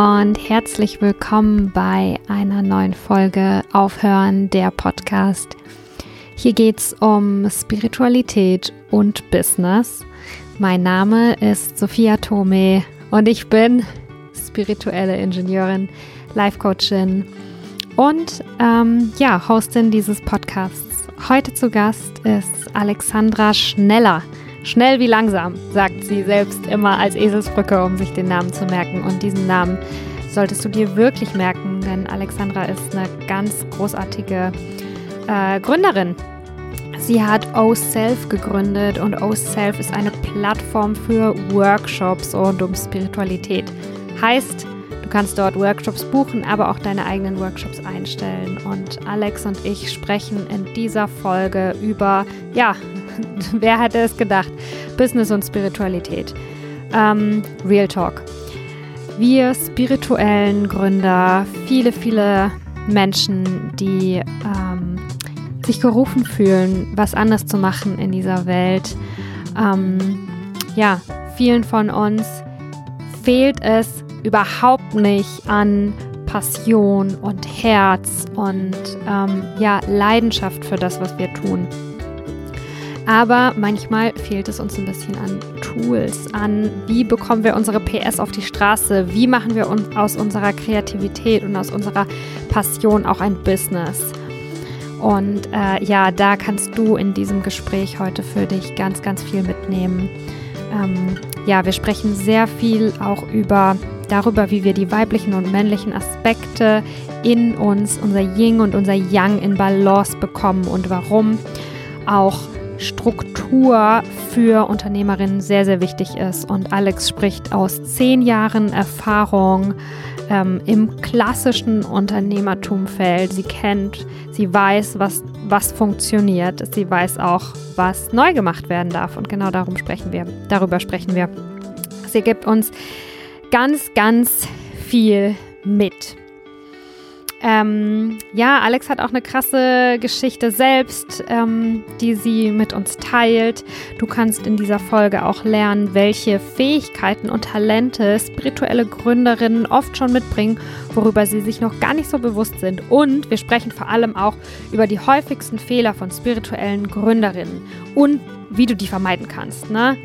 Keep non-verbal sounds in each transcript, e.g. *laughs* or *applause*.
und herzlich willkommen bei einer neuen Folge Aufhören der Podcast. Hier geht es um Spiritualität und Business. Mein Name ist Sophia Tome und ich bin spirituelle Ingenieurin, Life Coachin und ähm, ja, Hostin dieses Podcasts. Heute zu Gast ist Alexandra Schneller. Schnell wie langsam, sagt sie selbst immer als Eselsbrücke, um sich den Namen zu merken. Und diesen Namen solltest du dir wirklich merken, denn Alexandra ist eine ganz großartige äh, Gründerin. Sie hat O-Self gegründet und O-Self ist eine Plattform für Workshops rund um Spiritualität. Heißt, du kannst dort Workshops buchen, aber auch deine eigenen Workshops einstellen. Und Alex und ich sprechen in dieser Folge über, ja, *laughs* wer hätte es gedacht? Business und Spiritualität. Ähm, Real Talk. Wir spirituellen Gründer, viele, viele Menschen, die ähm, sich gerufen fühlen, was anders zu machen in dieser Welt. Ähm, ja, vielen von uns fehlt es überhaupt nicht an Passion und Herz und ähm, ja, Leidenschaft für das, was wir tun. Aber manchmal fehlt es uns ein bisschen an Tools, an wie bekommen wir unsere PS auf die Straße, wie machen wir uns aus unserer Kreativität und aus unserer Passion auch ein Business. Und äh, ja, da kannst du in diesem Gespräch heute für dich ganz, ganz viel mitnehmen. Ähm, ja, wir sprechen sehr viel auch über darüber, wie wir die weiblichen und männlichen Aspekte in uns, unser Yin und unser Yang in Balance bekommen und warum auch Struktur für Unternehmerinnen sehr, sehr wichtig ist. Und Alex spricht aus zehn Jahren Erfahrung ähm, im klassischen Unternehmertumfeld. Sie kennt, sie weiß, was, was funktioniert. Sie weiß auch, was neu gemacht werden darf. Und genau darum sprechen wir, darüber sprechen wir. Sie gibt uns ganz, ganz viel mit. Ähm, ja, Alex hat auch eine krasse Geschichte selbst, ähm, die sie mit uns teilt. Du kannst in dieser Folge auch lernen, welche Fähigkeiten und Talente spirituelle Gründerinnen oft schon mitbringen, worüber sie sich noch gar nicht so bewusst sind. Und wir sprechen vor allem auch über die häufigsten Fehler von spirituellen Gründerinnen und wie du die vermeiden kannst. Ne?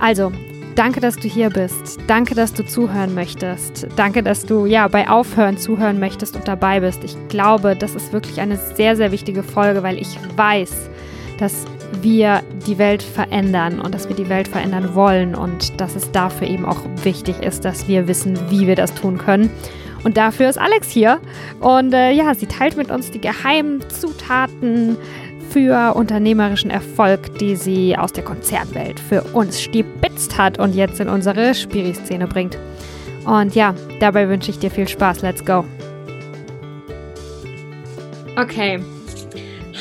Also, Danke, dass du hier bist. Danke, dass du zuhören möchtest. Danke, dass du ja bei Aufhören zuhören möchtest und dabei bist. Ich glaube, das ist wirklich eine sehr, sehr wichtige Folge, weil ich weiß, dass wir die Welt verändern und dass wir die Welt verändern wollen und dass es dafür eben auch wichtig ist, dass wir wissen, wie wir das tun können. Und dafür ist Alex hier. Und äh, ja, sie teilt mit uns die geheimen Zutaten für unternehmerischen Erfolg, die sie aus der Konzernwelt für uns stibitzt hat und jetzt in unsere Spiri-Szene bringt. Und ja, dabei wünsche ich dir viel Spaß. Let's go. Okay.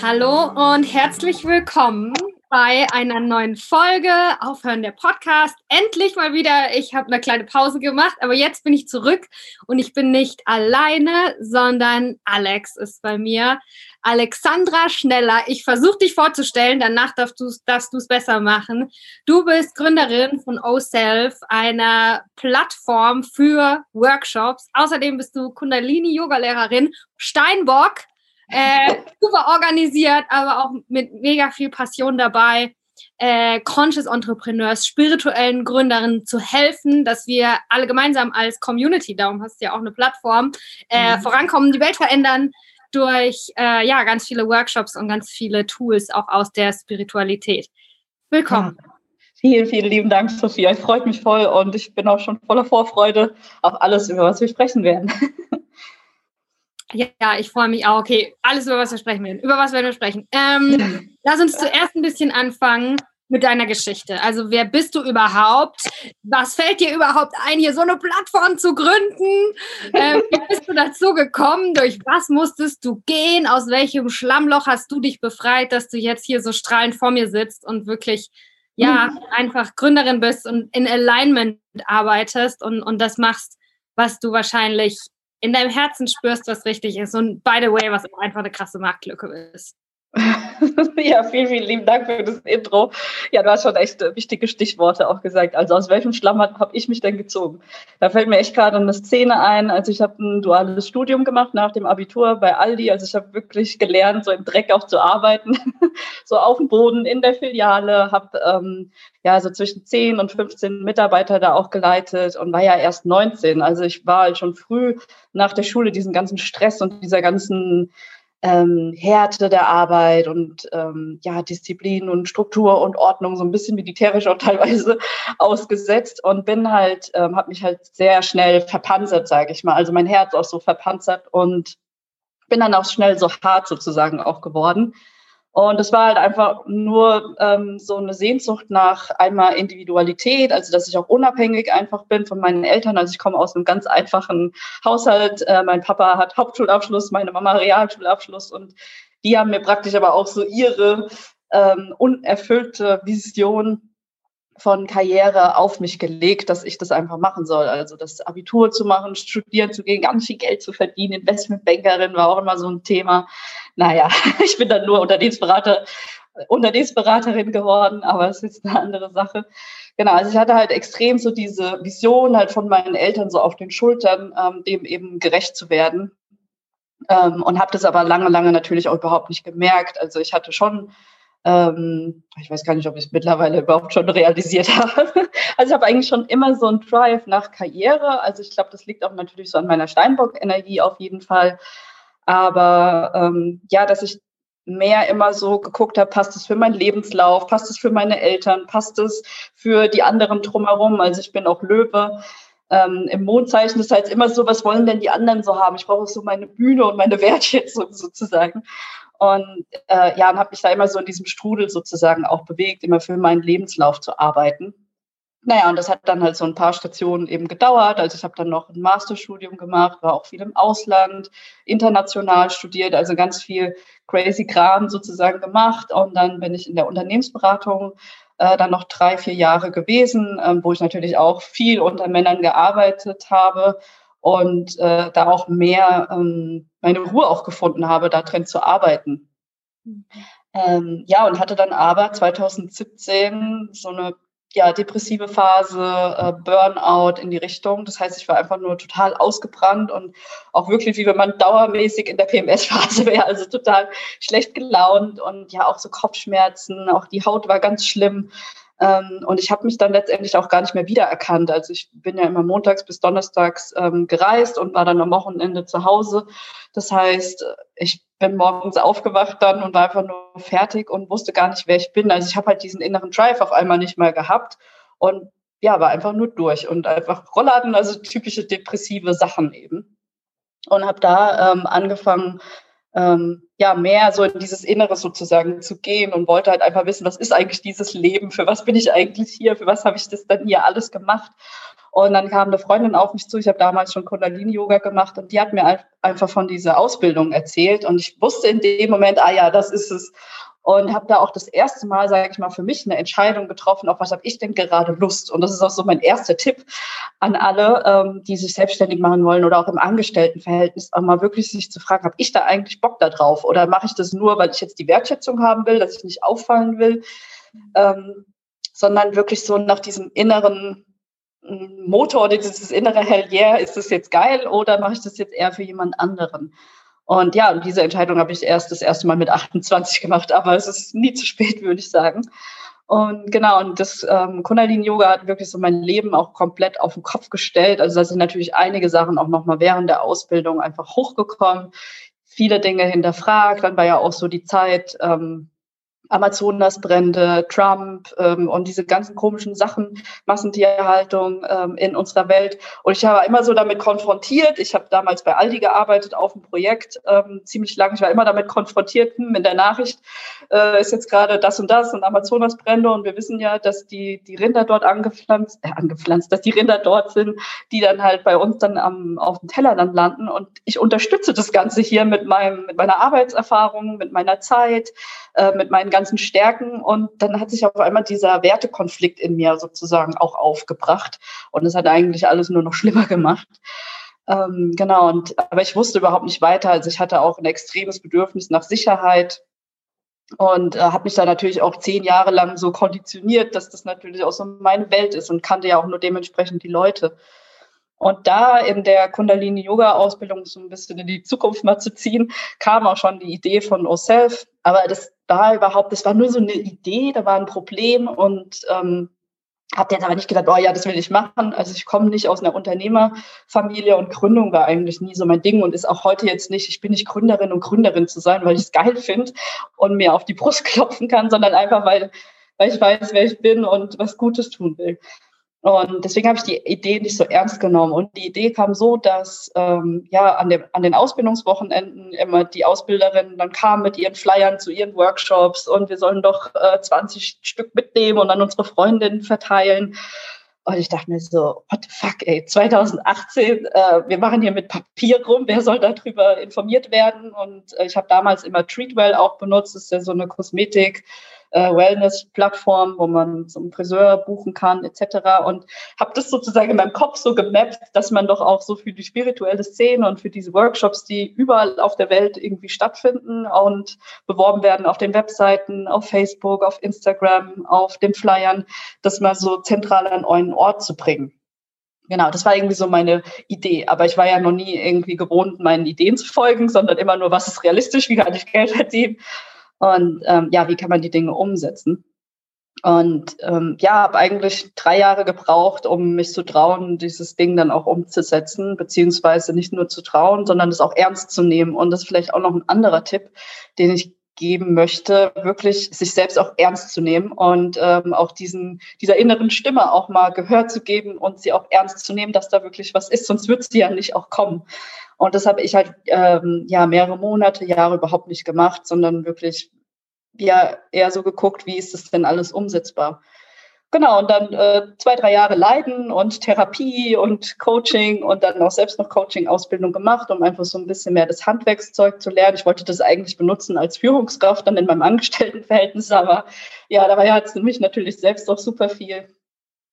Hallo und herzlich willkommen bei einer neuen Folge Aufhören der Podcast. Endlich mal wieder. Ich habe eine kleine Pause gemacht, aber jetzt bin ich zurück und ich bin nicht alleine, sondern Alex ist bei mir. Alexandra Schneller. Ich versuche dich vorzustellen, danach darfst du es besser machen. Du bist Gründerin von OSelf, einer Plattform für Workshops. Außerdem bist du Kundalini-Yoga-Lehrerin, Steinbock, äh, *laughs* super organisiert, aber auch mit mega viel Passion dabei. Äh, Conscious Entrepreneurs, spirituellen Gründerinnen zu helfen, dass wir alle gemeinsam als Community, darum hast du ja auch eine Plattform, äh, mhm. vorankommen, die Welt verändern, durch äh, ja, ganz viele Workshops und ganz viele Tools auch aus der Spiritualität. Willkommen. Ja. Vielen, vielen lieben Dank, Sophia. Ich freue mich voll und ich bin auch schon voller Vorfreude auf alles, über was wir sprechen werden. Ja, ich freue mich auch. Okay, alles, über was wir sprechen werden. Über was werden wir sprechen? Ähm, lass uns zuerst ein bisschen anfangen mit deiner Geschichte. Also wer bist du überhaupt? Was fällt dir überhaupt ein, hier so eine Plattform zu gründen? Äh, wie bist du dazu gekommen? Durch was musstest du gehen? Aus welchem Schlammloch hast du dich befreit, dass du jetzt hier so strahlend vor mir sitzt und wirklich ja mhm. einfach Gründerin bist und in Alignment arbeitest und, und das machst, was du wahrscheinlich in deinem Herzen spürst, was richtig ist. Und by the way, was auch einfach eine krasse Marktlücke ist. *laughs* ja, vielen, vielen lieben Dank für das Intro. Ja, du hast schon echt äh, wichtige Stichworte auch gesagt. Also aus welchem Schlamm habe ich mich denn gezogen? Da fällt mir echt gerade eine Szene ein. Also ich habe ein duales Studium gemacht nach dem Abitur bei Aldi. Also ich habe wirklich gelernt, so im Dreck auch zu arbeiten. *laughs* so auf dem Boden in der Filiale, habe ähm, ja so zwischen 10 und 15 Mitarbeiter da auch geleitet und war ja erst 19. Also ich war halt schon früh nach der Schule diesen ganzen Stress und dieser ganzen ähm, Härte der Arbeit und ähm, ja, Disziplin und Struktur und Ordnung so ein bisschen militärisch auch teilweise *laughs* ausgesetzt und bin halt, ähm, habe mich halt sehr schnell verpanzert, sage ich mal. Also mein Herz auch so verpanzert und bin dann auch schnell so hart sozusagen auch geworden. Und es war halt einfach nur ähm, so eine Sehnsucht nach einmal Individualität, also dass ich auch unabhängig einfach bin von meinen Eltern. Also ich komme aus einem ganz einfachen Haushalt. Äh, mein Papa hat Hauptschulabschluss, meine Mama Realschulabschluss und die haben mir praktisch aber auch so ihre ähm, unerfüllte Vision von Karriere auf mich gelegt, dass ich das einfach machen soll. Also das Abitur zu machen, studieren zu gehen, ganz viel Geld zu verdienen. Investmentbankerin war auch immer so ein Thema. Naja, *laughs* ich bin dann nur Unternehmensberater, Unternehmensberaterin geworden, aber es ist eine andere Sache. Genau, also ich hatte halt extrem so diese Vision halt von meinen Eltern so auf den Schultern, ähm, dem eben gerecht zu werden. Ähm, und habe das aber lange, lange natürlich auch überhaupt nicht gemerkt. Also ich hatte schon ähm, ich weiß gar nicht, ob ich es mittlerweile überhaupt schon realisiert *laughs* habe. Also ich habe eigentlich schon immer so einen Drive nach Karriere. Also ich glaube, das liegt auch natürlich so an meiner Steinbock-Energie auf jeden Fall. Aber ähm, ja, dass ich mehr immer so geguckt habe, passt es für meinen Lebenslauf, passt es für meine Eltern, passt es für die anderen drumherum. Also ich bin auch Löwe. Ähm, Im Mondzeichen ist halt immer so, was wollen denn die anderen so haben? Ich brauche so meine Bühne und meine Wertschätzung *laughs* sozusagen. Und äh, ja, und habe mich da immer so in diesem Strudel sozusagen auch bewegt, immer für meinen Lebenslauf zu arbeiten. Naja, und das hat dann halt so ein paar Stationen eben gedauert. Also ich habe dann noch ein Masterstudium gemacht, war auch viel im Ausland, international studiert, also ganz viel crazy Kram sozusagen gemacht. Und dann bin ich in der Unternehmensberatung äh, dann noch drei, vier Jahre gewesen, äh, wo ich natürlich auch viel unter Männern gearbeitet habe und äh, da auch mehr ähm, meine Ruhe auch gefunden habe, da drin zu arbeiten. Ähm, ja, und hatte dann aber 2017 so eine ja, depressive Phase, äh, Burnout in die Richtung. Das heißt, ich war einfach nur total ausgebrannt und auch wirklich, wie wenn man dauermäßig in der PMS-Phase wäre, also total schlecht gelaunt und ja auch so Kopfschmerzen, auch die Haut war ganz schlimm. Ähm, und ich habe mich dann letztendlich auch gar nicht mehr wiedererkannt. Also ich bin ja immer montags bis donnerstags ähm, gereist und war dann am Wochenende zu Hause. Das heißt, ich bin morgens aufgewacht dann und war einfach nur fertig und wusste gar nicht, wer ich bin. Also ich habe halt diesen inneren Drive auf einmal nicht mehr gehabt und ja, war einfach nur durch und einfach Rollladen, also typische depressive Sachen eben. Und habe da ähm, angefangen, ähm, ja, mehr so in dieses Innere sozusagen zu gehen und wollte halt einfach wissen, was ist eigentlich dieses Leben, für was bin ich eigentlich hier, für was habe ich das dann hier alles gemacht. Und dann kam eine Freundin auf mich zu, ich habe damals schon Kundalini-Yoga gemacht und die hat mir einfach von dieser Ausbildung erzählt. Und ich wusste in dem Moment, ah ja, das ist es und habe da auch das erste Mal, sage ich mal, für mich eine Entscheidung getroffen, auf was habe ich denn gerade Lust. Und das ist auch so mein erster Tipp an alle, ähm, die sich selbstständig machen wollen oder auch im Angestelltenverhältnis, auch mal wirklich sich zu fragen, habe ich da eigentlich Bock da drauf oder mache ich das nur, weil ich jetzt die Wertschätzung haben will, dass ich nicht auffallen will, ähm, sondern wirklich so nach diesem inneren mm, Motor oder dieses innere Hell yeah, ist das jetzt geil oder mache ich das jetzt eher für jemand anderen? Und ja, diese Entscheidung habe ich erst das erste Mal mit 28 gemacht, aber es ist nie zu spät, *laughs* würde ich sagen. Und genau, und das ähm, Kundalini-Yoga hat wirklich so mein Leben auch komplett auf den Kopf gestellt. Also da sind natürlich einige Sachen auch nochmal während der Ausbildung einfach hochgekommen, viele Dinge hinterfragt. Dann war ja auch so die Zeit, ähm, Amazonasbrände, Trump ähm, und diese ganzen komischen Sachen, Massentierhaltung ähm, in unserer Welt. Und ich war immer so damit konfrontiert. Ich habe damals bei Aldi gearbeitet auf einem Projekt ähm, ziemlich lange. Ich war immer damit konfrontiert, hm, in der Nachricht äh, ist jetzt gerade das und das und Amazonasbrände und wir wissen ja, dass die, die Rinder dort angepflanzt, äh, angepflanzt, dass die Rinder dort sind, die dann halt bei uns dann am, auf dem Teller dann landen. Und ich unterstütze das Ganze hier mit meinem, mit meiner Arbeitserfahrung, mit meiner Zeit, äh, mit meinen ganzen Stärken. Und dann hat sich auf einmal dieser Wertekonflikt in mir sozusagen auch aufgebracht. Und es hat eigentlich alles nur noch *laughs* schlimmer gemacht. Ähm, genau, und aber ich wusste überhaupt nicht weiter. Also ich hatte auch ein extremes Bedürfnis nach Sicherheit. und äh, habe mich da natürlich auch zehn Jahre lang so konditioniert, dass das natürlich auch so meine Welt ist und kannte ja auch nur dementsprechend die Leute. Und da in der Kundalini-Yoga-Ausbildung so ein bisschen in die Zukunft mal zu ziehen, kam auch schon die Idee von OSELF. Aber das war überhaupt, das war nur so eine Idee, da war ein Problem und ähm, habe jetzt aber nicht gedacht, oh ja, das will ich machen. Also ich komme nicht aus einer Unternehmerfamilie und Gründung war eigentlich nie so mein Ding und ist auch heute jetzt nicht, ich bin nicht Gründerin und Gründerin zu sein, weil ich es geil finde und mir auf die Brust *laughs* klopfen kann, sondern einfach, weil, weil ich weiß, wer ich bin und was Gutes tun will. Und deswegen habe ich die Idee nicht so ernst genommen. Und die Idee kam so, dass ähm, ja an, dem, an den Ausbildungswochenenden immer die Ausbilderinnen dann kamen mit ihren Flyern zu ihren Workshops und wir sollen doch äh, 20 Stück mitnehmen und an unsere Freundinnen verteilen. Und ich dachte mir so, what the fuck, ey, 2018, äh, wir machen hier mit Papier rum, wer soll darüber informiert werden? Und äh, ich habe damals immer Treatwell auch benutzt, das ist ja so eine Kosmetik- äh, Wellness-Plattform, wo man zum Friseur buchen kann etc. Und habe das sozusagen in meinem Kopf so gemappt, dass man doch auch so für die spirituelle Szene und für diese Workshops, die überall auf der Welt irgendwie stattfinden und beworben werden auf den Webseiten, auf Facebook, auf Instagram, auf den Flyern, das mal so zentral an einen Ort zu bringen. Genau, das war irgendwie so meine Idee. Aber ich war ja noch nie irgendwie gewohnt, meinen Ideen zu folgen, sondern immer nur, was ist realistisch, wie kann ich Geld verdienen. Und ähm, ja, wie kann man die Dinge umsetzen? Und ähm, ja, habe eigentlich drei Jahre gebraucht, um mich zu trauen, dieses Ding dann auch umzusetzen, beziehungsweise nicht nur zu trauen, sondern es auch ernst zu nehmen. Und das ist vielleicht auch noch ein anderer Tipp, den ich geben möchte, wirklich sich selbst auch ernst zu nehmen und ähm, auch diesen, dieser inneren Stimme auch mal Gehör zu geben und sie auch ernst zu nehmen, dass da wirklich was ist, sonst wird sie ja nicht auch kommen. Und das habe ich halt ähm, ja mehrere Monate, Jahre überhaupt nicht gemacht, sondern wirklich ja eher so geguckt, wie ist das denn alles umsetzbar. Genau, und dann äh, zwei, drei Jahre Leiden und Therapie und Coaching und dann auch selbst noch Coaching-Ausbildung gemacht, um einfach so ein bisschen mehr das Handwerkszeug zu lernen. Ich wollte das eigentlich benutzen als Führungskraft dann in meinem *laughs* Angestelltenverhältnis, aber ja, dabei hat es mich natürlich selbst auch super viel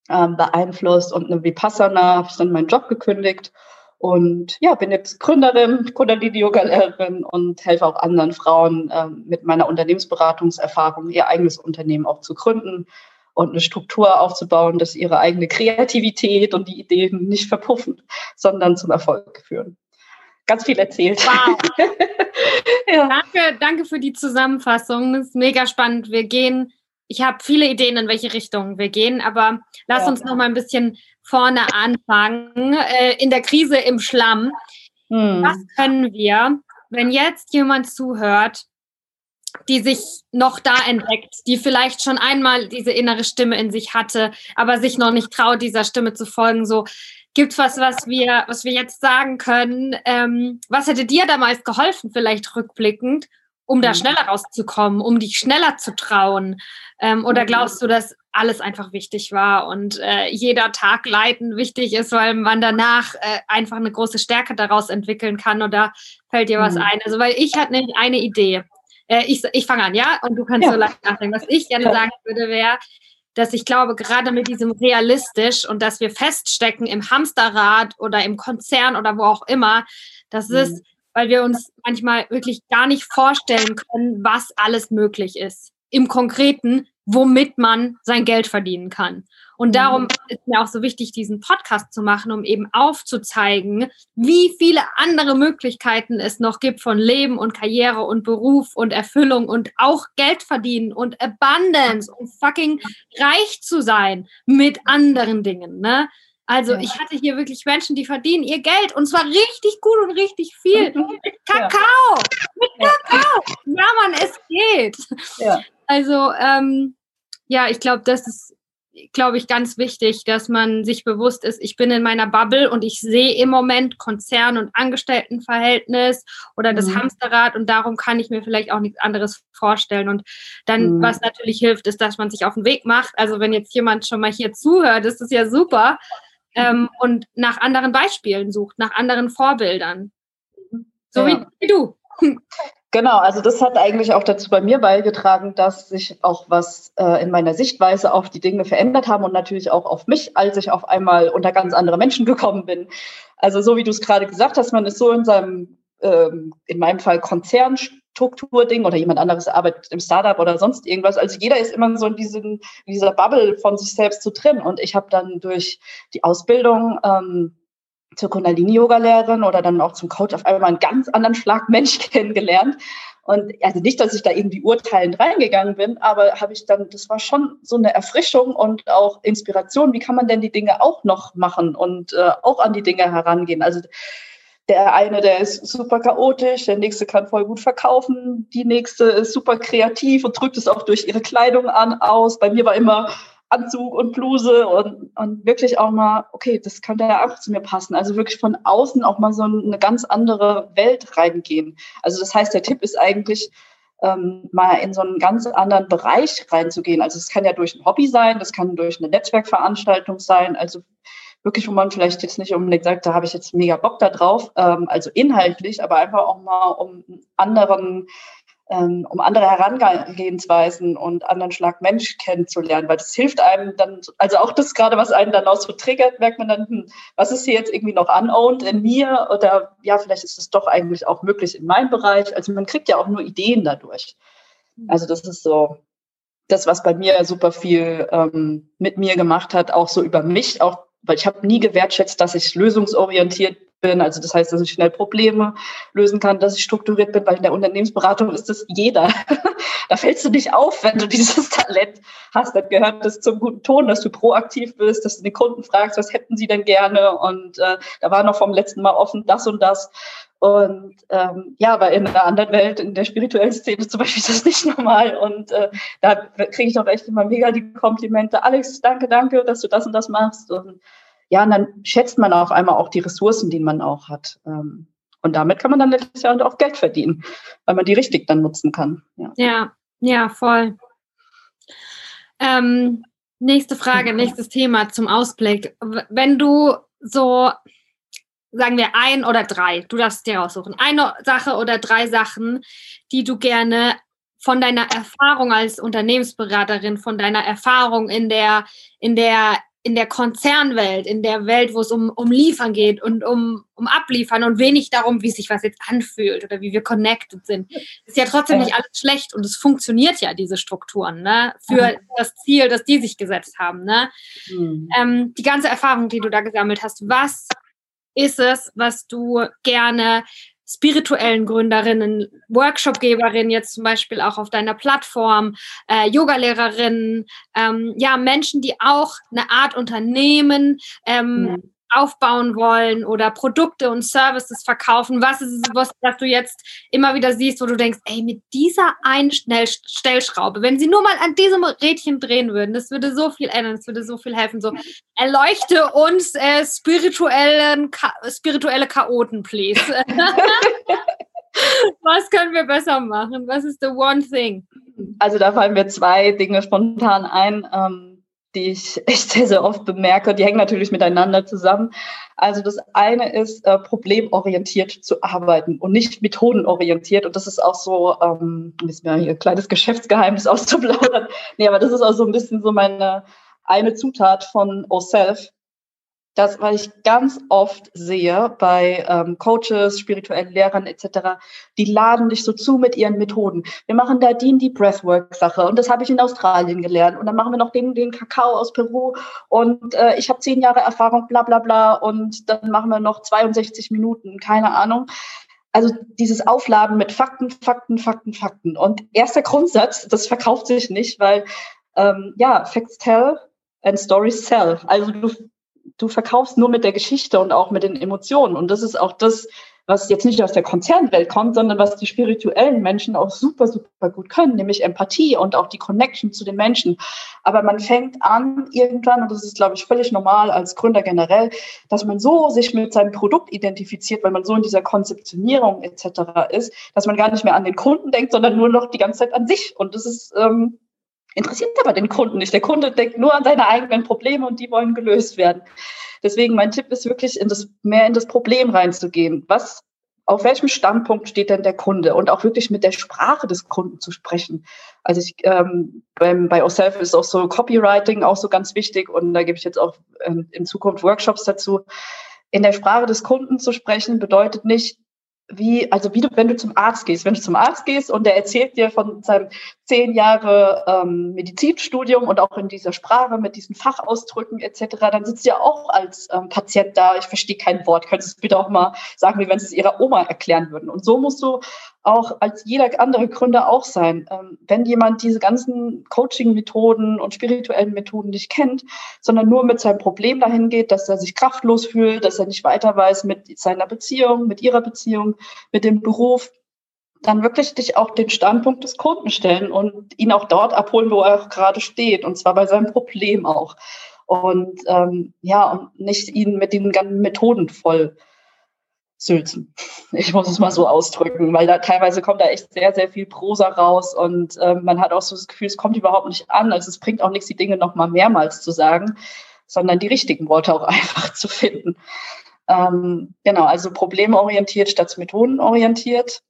ähm, beeinflusst und eine Vipassana habe ich dann meinen Job gekündigt und ja, bin jetzt Gründerin, Kundalini-Yoga-Lehrerin und helfe auch anderen Frauen äh, mit meiner Unternehmensberatungserfahrung ihr eigenes Unternehmen auch zu gründen und eine Struktur aufzubauen, dass ihre eigene Kreativität und die Ideen nicht verpuffen, sondern zum Erfolg führen. Ganz viel erzählt. Wow. *laughs* ja. Danke, danke für die Zusammenfassung. Das ist mega spannend. Wir gehen, ich habe viele Ideen, in welche Richtung wir gehen, aber lass ja. uns noch mal ein bisschen vorne anfangen, äh, in der Krise im Schlamm. Hm. Was können wir, wenn jetzt jemand zuhört, die sich noch da entdeckt, die vielleicht schon einmal diese innere Stimme in sich hatte, aber sich noch nicht traut, dieser Stimme zu folgen, so gibt was, was wir, was wir jetzt sagen können. Ähm, was hätte dir damals geholfen, vielleicht rückblickend, um da hm. schneller rauszukommen, um dich schneller zu trauen? Ähm, oder mhm. glaubst du, dass alles einfach wichtig war und äh, jeder Tag leiten wichtig ist, weil man danach äh, einfach eine große Stärke daraus entwickeln kann oder fällt dir was mhm. ein? Also, weil ich hatte nämlich eine Idee. Äh, ich ich fange an, ja? Und du kannst ja. so leicht nachdenken. Was ich gerne sagen würde, wäre, dass ich glaube, gerade mit diesem realistisch und dass wir feststecken im Hamsterrad oder im Konzern oder wo auch immer, das mhm. Weil wir uns manchmal wirklich gar nicht vorstellen können, was alles möglich ist. Im Konkreten, womit man sein Geld verdienen kann. Und darum mhm. ist mir auch so wichtig, diesen Podcast zu machen, um eben aufzuzeigen, wie viele andere Möglichkeiten es noch gibt von Leben und Karriere und Beruf und Erfüllung und auch Geld verdienen und Abundance und fucking reich zu sein mit anderen Dingen, ne? Also ja. ich hatte hier wirklich Menschen, die verdienen ihr Geld und zwar richtig gut und richtig viel. Mit Kakao! Mit Kakao! Ja, Mann, es geht. Also ähm, ja, ich glaube, das ist, glaube ich, ganz wichtig, dass man sich bewusst ist, ich bin in meiner Bubble und ich sehe im Moment Konzern- und Angestelltenverhältnis oder das mhm. Hamsterrad und darum kann ich mir vielleicht auch nichts anderes vorstellen. Und dann, mhm. was natürlich hilft, ist, dass man sich auf den Weg macht. Also wenn jetzt jemand schon mal hier zuhört, ist das ja super. Ähm, und nach anderen Beispielen sucht, nach anderen Vorbildern. So ja. wie, wie du. Genau, also das hat eigentlich auch dazu bei mir beigetragen, dass sich auch was äh, in meiner Sichtweise auf die Dinge verändert haben und natürlich auch auf mich, als ich auf einmal unter ganz andere Menschen gekommen bin. Also so wie du es gerade gesagt hast, man ist so in seinem, ähm, in meinem Fall Konzern Strukturding oder jemand anderes arbeitet im Startup oder sonst irgendwas. Also jeder ist immer so in, diesen, in dieser Bubble von sich selbst zu drin. Und ich habe dann durch die Ausbildung ähm, zur Kundalini-Yoga-Lehrerin oder dann auch zum Coach auf einmal einen ganz anderen Schlag *laughs* Mensch kennengelernt. Und also nicht, dass ich da irgendwie urteilend reingegangen bin, aber habe ich dann, das war schon so eine Erfrischung und auch Inspiration. Wie kann man denn die Dinge auch noch machen und äh, auch an die Dinge herangehen? Also der eine, der ist super chaotisch, der nächste kann voll gut verkaufen, die nächste ist super kreativ und drückt es auch durch ihre Kleidung an aus. Bei mir war immer Anzug und Bluse und, und wirklich auch mal, okay, das könnte ja auch zu mir passen. Also wirklich von außen auch mal so eine ganz andere Welt reingehen. Also das heißt, der Tipp ist eigentlich, ähm, mal in so einen ganz anderen Bereich reinzugehen. Also es kann ja durch ein Hobby sein, das kann durch eine Netzwerkveranstaltung sein. Also wirklich, wo man vielleicht jetzt nicht unbedingt sagt, da habe ich jetzt mega Bock da drauf, ähm, also inhaltlich, aber einfach auch mal um anderen, ähm, um andere Herangehensweisen und anderen Schlag Mensch kennenzulernen, weil das hilft einem dann, also auch das gerade, was einen dann auch so triggert, merkt man dann, hm, was ist hier jetzt irgendwie noch unowned in mir oder ja, vielleicht ist es doch eigentlich auch möglich in meinem Bereich. Also man kriegt ja auch nur Ideen dadurch. Also das ist so das, was bei mir super viel ähm, mit mir gemacht hat, auch so über mich, auch weil ich habe nie gewertschätzt, dass ich lösungsorientiert bin. Also das heißt, dass ich schnell Probleme lösen kann, dass ich strukturiert bin, weil in der Unternehmensberatung ist das jeder. *laughs* da fällst du nicht auf, wenn du dieses Talent hast. Dann gehört das zum guten Ton, dass du proaktiv bist, dass du den Kunden fragst, was hätten sie denn gerne? Und äh, da war noch vom letzten Mal offen das und das. Und ähm, ja, aber in einer anderen Welt, in der spirituellen Szene zum Beispiel, ist das nicht normal. Und äh, da kriege ich doch echt immer mega die Komplimente. Alex, danke, danke, dass du das und das machst. Und ja, und dann schätzt man auf einmal auch die Ressourcen, die man auch hat. Ähm, und damit kann man dann letztes Jahr auch Geld verdienen, weil man die richtig dann nutzen kann. Ja, ja, ja voll. Ähm, nächste Frage, nächstes Thema zum Ausblick. Wenn du so sagen wir ein oder drei, du darfst dir aussuchen, eine Sache oder drei Sachen, die du gerne von deiner Erfahrung als Unternehmensberaterin, von deiner Erfahrung in der, in der, in der Konzernwelt, in der Welt, wo es um, um Liefern geht und um, um Abliefern und wenig darum, wie sich was jetzt anfühlt oder wie wir connected sind. Ist ja trotzdem nicht alles schlecht und es funktioniert ja, diese Strukturen, ne? Für das Ziel, das die sich gesetzt haben, ne? Mhm. Ähm, die ganze Erfahrung, die du da gesammelt hast, was ist es, was du gerne spirituellen Gründerinnen, Workshopgeberinnen jetzt zum Beispiel auch auf deiner Plattform, äh, Yogalehrerinnen, ähm, ja Menschen, die auch eine Art Unternehmen ähm, mhm aufbauen wollen oder Produkte und Services verkaufen? Was ist es, was, was du jetzt immer wieder siehst, wo du denkst, ey, mit dieser einen Stellschraube, wenn sie nur mal an diesem Rädchen drehen würden, das würde so viel ändern, das würde so viel helfen. So, erleuchte uns äh, spirituellen, spirituelle Chaoten, please. *laughs* was können wir besser machen? Was ist the one thing? Also da fallen mir zwei Dinge spontan ein. Ähm die ich *laughs* echt sehr, sehr oft bemerke. Die hängen natürlich miteinander zusammen. Also das eine ist, äh, problemorientiert zu arbeiten und nicht methodenorientiert. Und das ist auch so, ähm, ist mir hier ein kleines Geschäftsgeheimnis *laughs* auszuplaudern. Nee, aber das ist auch so ein bisschen so meine eine Zutat von O-Self das, weil ich ganz oft sehe bei ähm, Coaches, spirituellen Lehrern etc., die laden dich so zu mit ihren Methoden. Wir machen da die, die Breathwork-Sache und das habe ich in Australien gelernt und dann machen wir noch den, den Kakao aus Peru und äh, ich habe zehn Jahre Erfahrung, bla bla bla und dann machen wir noch 62 Minuten, keine Ahnung. Also dieses Aufladen mit Fakten, Fakten, Fakten, Fakten. Und erster Grundsatz, das verkauft sich nicht, weil ähm, ja, Facts tell and stories sell. Also du du verkaufst nur mit der Geschichte und auch mit den Emotionen. Und das ist auch das, was jetzt nicht aus der Konzernwelt kommt, sondern was die spirituellen Menschen auch super, super gut können, nämlich Empathie und auch die Connection zu den Menschen. Aber man fängt an irgendwann, und das ist, glaube ich, völlig normal als Gründer generell, dass man so sich mit seinem Produkt identifiziert, weil man so in dieser Konzeptionierung etc. ist, dass man gar nicht mehr an den Kunden denkt, sondern nur noch die ganze Zeit an sich. Und das ist ähm, interessiert aber den Kunden nicht. Der Kunde denkt nur an seine eigenen Probleme und die wollen gelöst werden. Deswegen mein Tipp ist wirklich, in das, mehr in das Problem reinzugehen. Was, auf welchem Standpunkt steht denn der Kunde? Und auch wirklich mit der Sprache des Kunden zu sprechen. Also ich, ähm, beim, bei OSELF ist auch so Copywriting auch so ganz wichtig und da gebe ich jetzt auch ähm, in Zukunft Workshops dazu. In der Sprache des Kunden zu sprechen bedeutet nicht, wie, also wie du, wenn du zum Arzt gehst, wenn du zum Arzt gehst und der erzählt dir von seinem zehn Jahre ähm, Medizinstudium und auch in dieser Sprache mit diesen Fachausdrücken etc., dann sitzt du ja auch als ähm, Patient da, ich verstehe kein Wort, könntest du bitte auch mal sagen, wie wenn sie es ihrer Oma erklären würden. Und so musst du auch als jeder andere Gründer auch sein. Ähm, wenn jemand diese ganzen Coaching-Methoden und spirituellen Methoden nicht kennt, sondern nur mit seinem Problem dahin geht, dass er sich kraftlos fühlt, dass er nicht weiter weiß mit seiner Beziehung, mit ihrer Beziehung, mit dem Beruf, dann wirklich dich auch den Standpunkt des Kunden stellen und ihn auch dort abholen, wo er auch gerade steht, und zwar bei seinem Problem auch. Und ähm, ja, und nicht ihn mit den ganzen Methoden voll sülzen. Ich muss es mal so ausdrücken, weil da teilweise kommt da echt sehr, sehr viel Prosa raus und äh, man hat auch so das Gefühl, es kommt überhaupt nicht an. Also es bringt auch nichts, die Dinge nochmal mehrmals zu sagen, sondern die richtigen Worte auch *laughs* einfach zu finden. Ähm, genau, also problemorientiert statt methodenorientiert.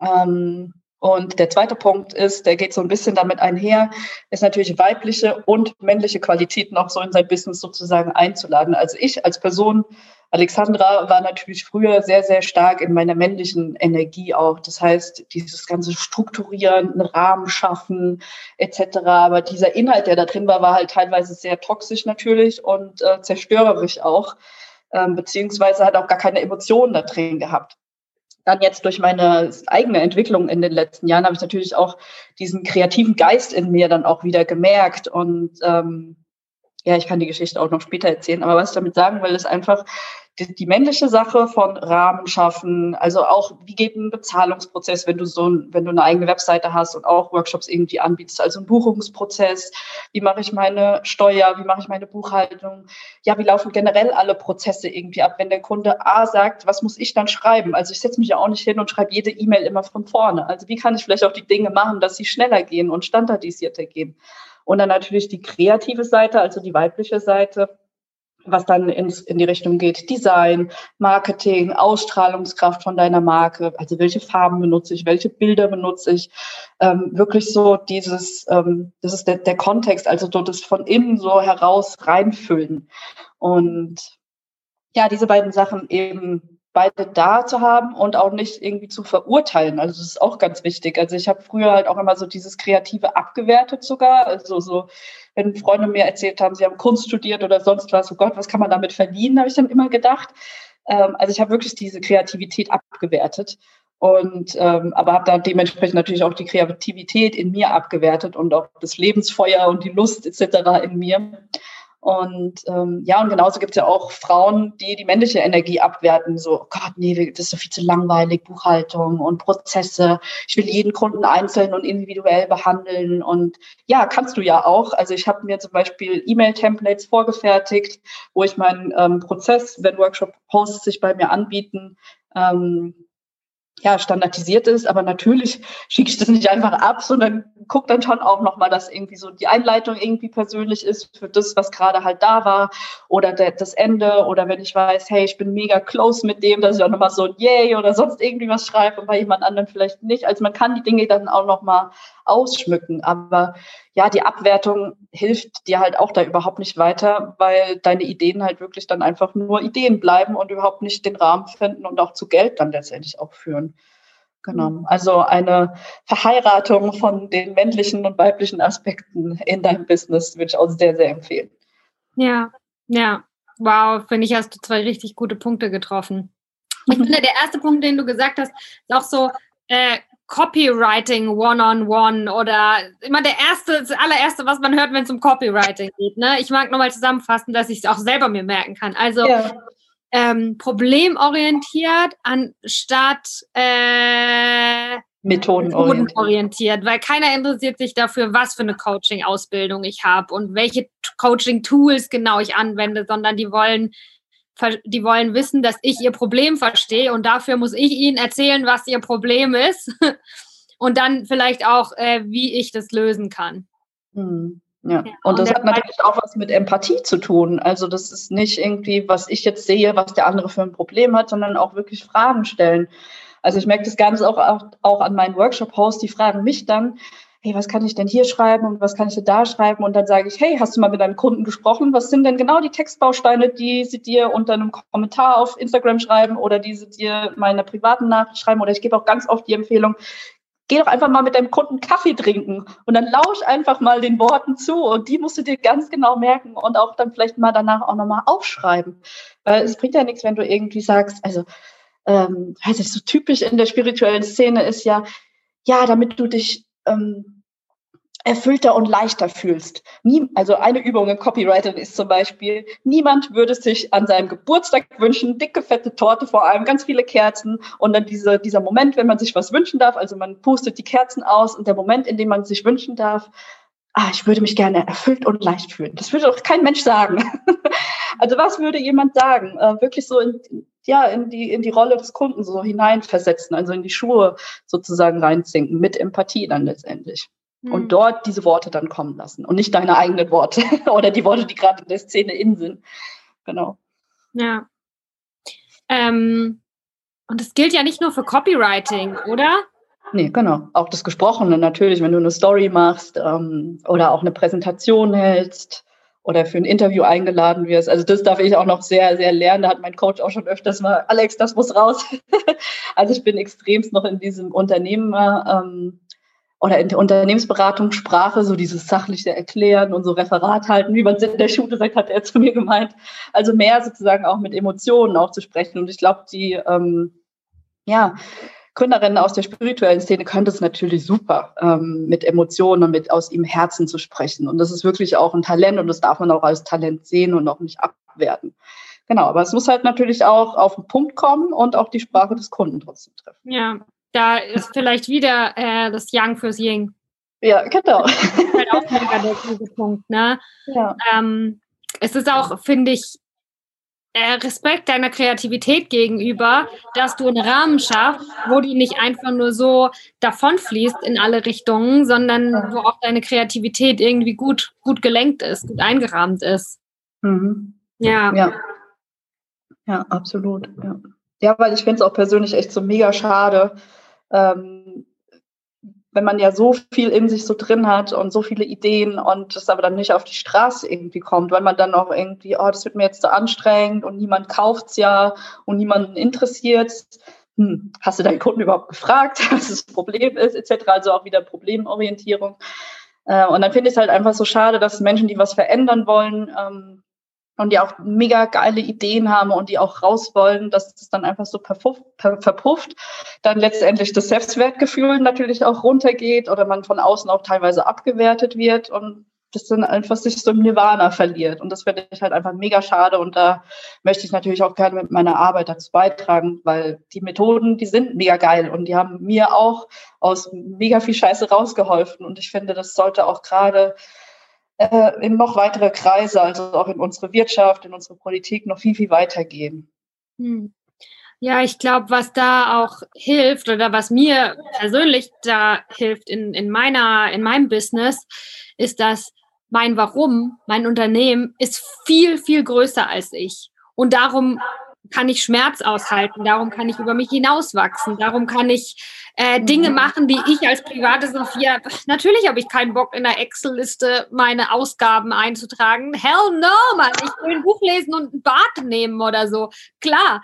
Ähm, und der zweite Punkt ist, der geht so ein bisschen damit einher, ist natürlich weibliche und männliche Qualitäten auch so in sein Business sozusagen einzuladen. Also ich als Person, Alexandra, war natürlich früher sehr, sehr stark in meiner männlichen Energie auch. Das heißt, dieses ganze Strukturieren, einen Rahmen schaffen etc. Aber dieser Inhalt, der da drin war, war halt teilweise sehr toxisch natürlich und äh, zerstörerisch auch, ähm, beziehungsweise hat auch gar keine Emotionen da drin gehabt dann jetzt durch meine eigene Entwicklung in den letzten Jahren habe ich natürlich auch diesen kreativen Geist in mir dann auch wieder gemerkt. Und ähm, ja, ich kann die Geschichte auch noch später erzählen, aber was ich damit sagen will, ist einfach, die, die, männliche Sache von Rahmen schaffen, also auch, wie geht ein Bezahlungsprozess, wenn du so wenn du eine eigene Webseite hast und auch Workshops irgendwie anbietest, also ein Buchungsprozess, wie mache ich meine Steuer, wie mache ich meine Buchhaltung, ja, wie laufen generell alle Prozesse irgendwie ab, wenn der Kunde A sagt, was muss ich dann schreiben? Also ich setze mich ja auch nicht hin und schreibe jede E-Mail immer von vorne. Also wie kann ich vielleicht auch die Dinge machen, dass sie schneller gehen und standardisierter gehen? Und dann natürlich die kreative Seite, also die weibliche Seite was dann ins, in die Richtung geht, Design, Marketing, Ausstrahlungskraft von deiner Marke, also welche Farben benutze ich, welche Bilder benutze ich, ähm, wirklich so dieses, ähm, das ist der, der Kontext, also so das von innen so heraus reinfüllen. Und ja, diese beiden Sachen eben beide da zu haben und auch nicht irgendwie zu verurteilen. Also das ist auch ganz wichtig. Also ich habe früher halt auch immer so dieses Kreative abgewertet sogar. Also so, wenn Freunde mir erzählt haben, sie haben Kunst studiert oder sonst was, oh Gott, was kann man damit verdienen, habe ich dann immer gedacht. Ähm, also ich habe wirklich diese Kreativität abgewertet. Und ähm, aber habe dann dementsprechend natürlich auch die Kreativität in mir abgewertet und auch das Lebensfeuer und die Lust etc. in mir. Und ähm, ja, und genauso gibt es ja auch Frauen, die die männliche Energie abwerten. So, oh Gott, nee, das ist so viel zu langweilig, Buchhaltung und Prozesse. Ich will jeden Kunden einzeln und individuell behandeln. Und ja, kannst du ja auch. Also ich habe mir zum Beispiel E-Mail-Templates vorgefertigt, wo ich meinen ähm, Prozess, wenn Workshop-Posts sich bei mir anbieten, ähm, ja, standardisiert ist, aber natürlich schicke ich das nicht einfach ab, sondern gucke dann schon auch nochmal, dass irgendwie so die Einleitung irgendwie persönlich ist für das, was gerade halt da war oder der, das Ende oder wenn ich weiß, hey, ich bin mega close mit dem, dass ich auch nochmal so ein Yay oder sonst irgendwie was schreibe und bei jemand anderem vielleicht nicht. Also man kann die Dinge dann auch nochmal ausschmücken, aber ja, die Abwertung hilft dir halt auch da überhaupt nicht weiter, weil deine Ideen halt wirklich dann einfach nur Ideen bleiben und überhaupt nicht den Rahmen finden und auch zu Geld dann letztendlich auch führen. Genau. Mhm. Also eine Verheiratung von den männlichen und weiblichen Aspekten in deinem Business würde ich auch sehr, sehr empfehlen. Ja, ja. Wow, finde ich, hast du zwei richtig gute Punkte getroffen. Ich *laughs* finde, der erste Punkt, den du gesagt hast, ist auch so, äh, Copywriting One-on-One oder immer der erste, das allererste, was man hört, wenn es um Copywriting geht. Ne? Ich mag nochmal zusammenfassen, dass ich es auch selber mir merken kann. Also ja. ähm, problemorientiert anstatt äh, methodenorientiert. methodenorientiert, weil keiner interessiert sich dafür, was für eine Coaching-Ausbildung ich habe und welche Coaching-Tools genau ich anwende, sondern die wollen die wollen wissen, dass ich ihr Problem verstehe und dafür muss ich ihnen erzählen, was ihr Problem ist *laughs* und dann vielleicht auch, äh, wie ich das lösen kann. Hm. Ja. ja. und das hat natürlich auch was mit Empathie zu tun. Also das ist nicht irgendwie, was ich jetzt sehe, was der andere für ein Problem hat, sondern auch wirklich Fragen stellen. Also ich merke das Ganze auch, auch, auch an meinen Workshop-Hosts, die fragen mich dann, hey, was kann ich denn hier schreiben und was kann ich denn da schreiben? Und dann sage ich, hey, hast du mal mit deinem Kunden gesprochen? Was sind denn genau die Textbausteine, die sie dir unter einem Kommentar auf Instagram schreiben oder die sie dir in meiner privaten Nachricht schreiben? Oder ich gebe auch ganz oft die Empfehlung, geh doch einfach mal mit deinem Kunden Kaffee trinken und dann lausch einfach mal den Worten zu und die musst du dir ganz genau merken und auch dann vielleicht mal danach auch nochmal aufschreiben. Weil es bringt ja nichts, wenn du irgendwie sagst, also, ähm, weiß ich, so typisch in der spirituellen Szene ist ja, ja, damit du dich ähm, erfüllter und leichter fühlst. Nie, also eine Übung im Copywriting ist zum Beispiel, niemand würde sich an seinem Geburtstag wünschen, dicke, fette Torte vor allem, ganz viele Kerzen und dann diese, dieser Moment, wenn man sich was wünschen darf, also man pustet die Kerzen aus und der Moment, in dem man sich wünschen darf, ah, ich würde mich gerne erfüllt und leicht fühlen. Das würde doch kein Mensch sagen. *laughs* also was würde jemand sagen? Äh, wirklich so in, ja, in die, in die Rolle des Kunden so hineinversetzen, also in die Schuhe sozusagen reinzinken, mit Empathie dann letztendlich und hm. dort diese Worte dann kommen lassen und nicht deine eigenen Worte *laughs* oder die Worte, die gerade in der Szene in sind. Genau. Ja. Ähm, und das gilt ja nicht nur für Copywriting, oder? Nee, genau. Auch das Gesprochene natürlich, wenn du eine Story machst ähm, oder auch eine Präsentation hältst oder für ein Interview eingeladen wirst. Also das darf ich auch noch sehr, sehr lernen. Da hat mein Coach auch schon öfters mal, Alex, das muss raus. *laughs* also ich bin extremst noch in diesem Unternehmer. Ähm, oder in der Unternehmensberatungssprache so dieses sachliche Erklären und so Referat halten, wie man es in der Schule sagt, hat er zu mir gemeint. Also mehr sozusagen auch mit Emotionen auch zu sprechen. Und ich glaube, die ähm, ja, Gründerinnen aus der spirituellen Szene können das natürlich super, ähm, mit Emotionen und mit aus ihrem Herzen zu sprechen. Und das ist wirklich auch ein Talent und das darf man auch als Talent sehen und auch nicht abwerten. Genau, aber es muss halt natürlich auch auf den Punkt kommen und auch die Sprache des Kunden trotzdem treffen. Ja, da ist vielleicht wieder äh, das Yang fürs Ying. Ja, genau. Das ist halt auch mega der Punkt, ne? Ja. Ähm, es ist auch, finde ich, äh, Respekt deiner Kreativität gegenüber, dass du einen Rahmen schaffst, wo die nicht einfach nur so davonfließt in alle Richtungen, sondern wo auch deine Kreativität irgendwie gut, gut gelenkt ist, gut eingerahmt ist. Mhm. Ja. ja. Ja, absolut. Ja, ja weil ich finde es auch persönlich echt so mega schade, ähm, wenn man ja so viel in sich so drin hat und so viele Ideen und es aber dann nicht auf die Straße irgendwie kommt, weil man dann auch irgendwie, oh, das wird mir jetzt so anstrengend und niemand kauft es ja und niemanden interessiert hm, hast du deinen Kunden überhaupt gefragt, *laughs* was das Problem ist, etc. Also auch wieder Problemorientierung. Äh, und dann finde ich es halt einfach so schade, dass Menschen, die was verändern wollen, ähm, und die auch mega geile Ideen haben und die auch raus wollen, dass es dann einfach so verpufft, dann letztendlich das Selbstwertgefühl natürlich auch runtergeht oder man von außen auch teilweise abgewertet wird und das dann einfach sich so im Nirvana verliert. Und das finde ich halt einfach mega schade. Und da möchte ich natürlich auch gerne mit meiner Arbeit dazu beitragen, weil die Methoden, die sind mega geil und die haben mir auch aus mega viel Scheiße rausgeholfen. Und ich finde, das sollte auch gerade äh, in noch weitere Kreise, also auch in unsere Wirtschaft, in unsere Politik noch viel, viel weiter gehen. Hm. Ja, ich glaube, was da auch hilft oder was mir persönlich da hilft in, in meiner, in meinem Business, ist, dass mein Warum, mein Unternehmen ist viel, viel größer als ich. Und darum kann ich Schmerz aushalten, darum kann ich über mich hinauswachsen, darum kann ich äh, Dinge mhm. machen, die ich als private Sophia, natürlich habe ich keinen Bock in der Excel-Liste meine Ausgaben einzutragen. Hell no, Mann, ich will ein Buch lesen und ein Bad nehmen oder so. Klar.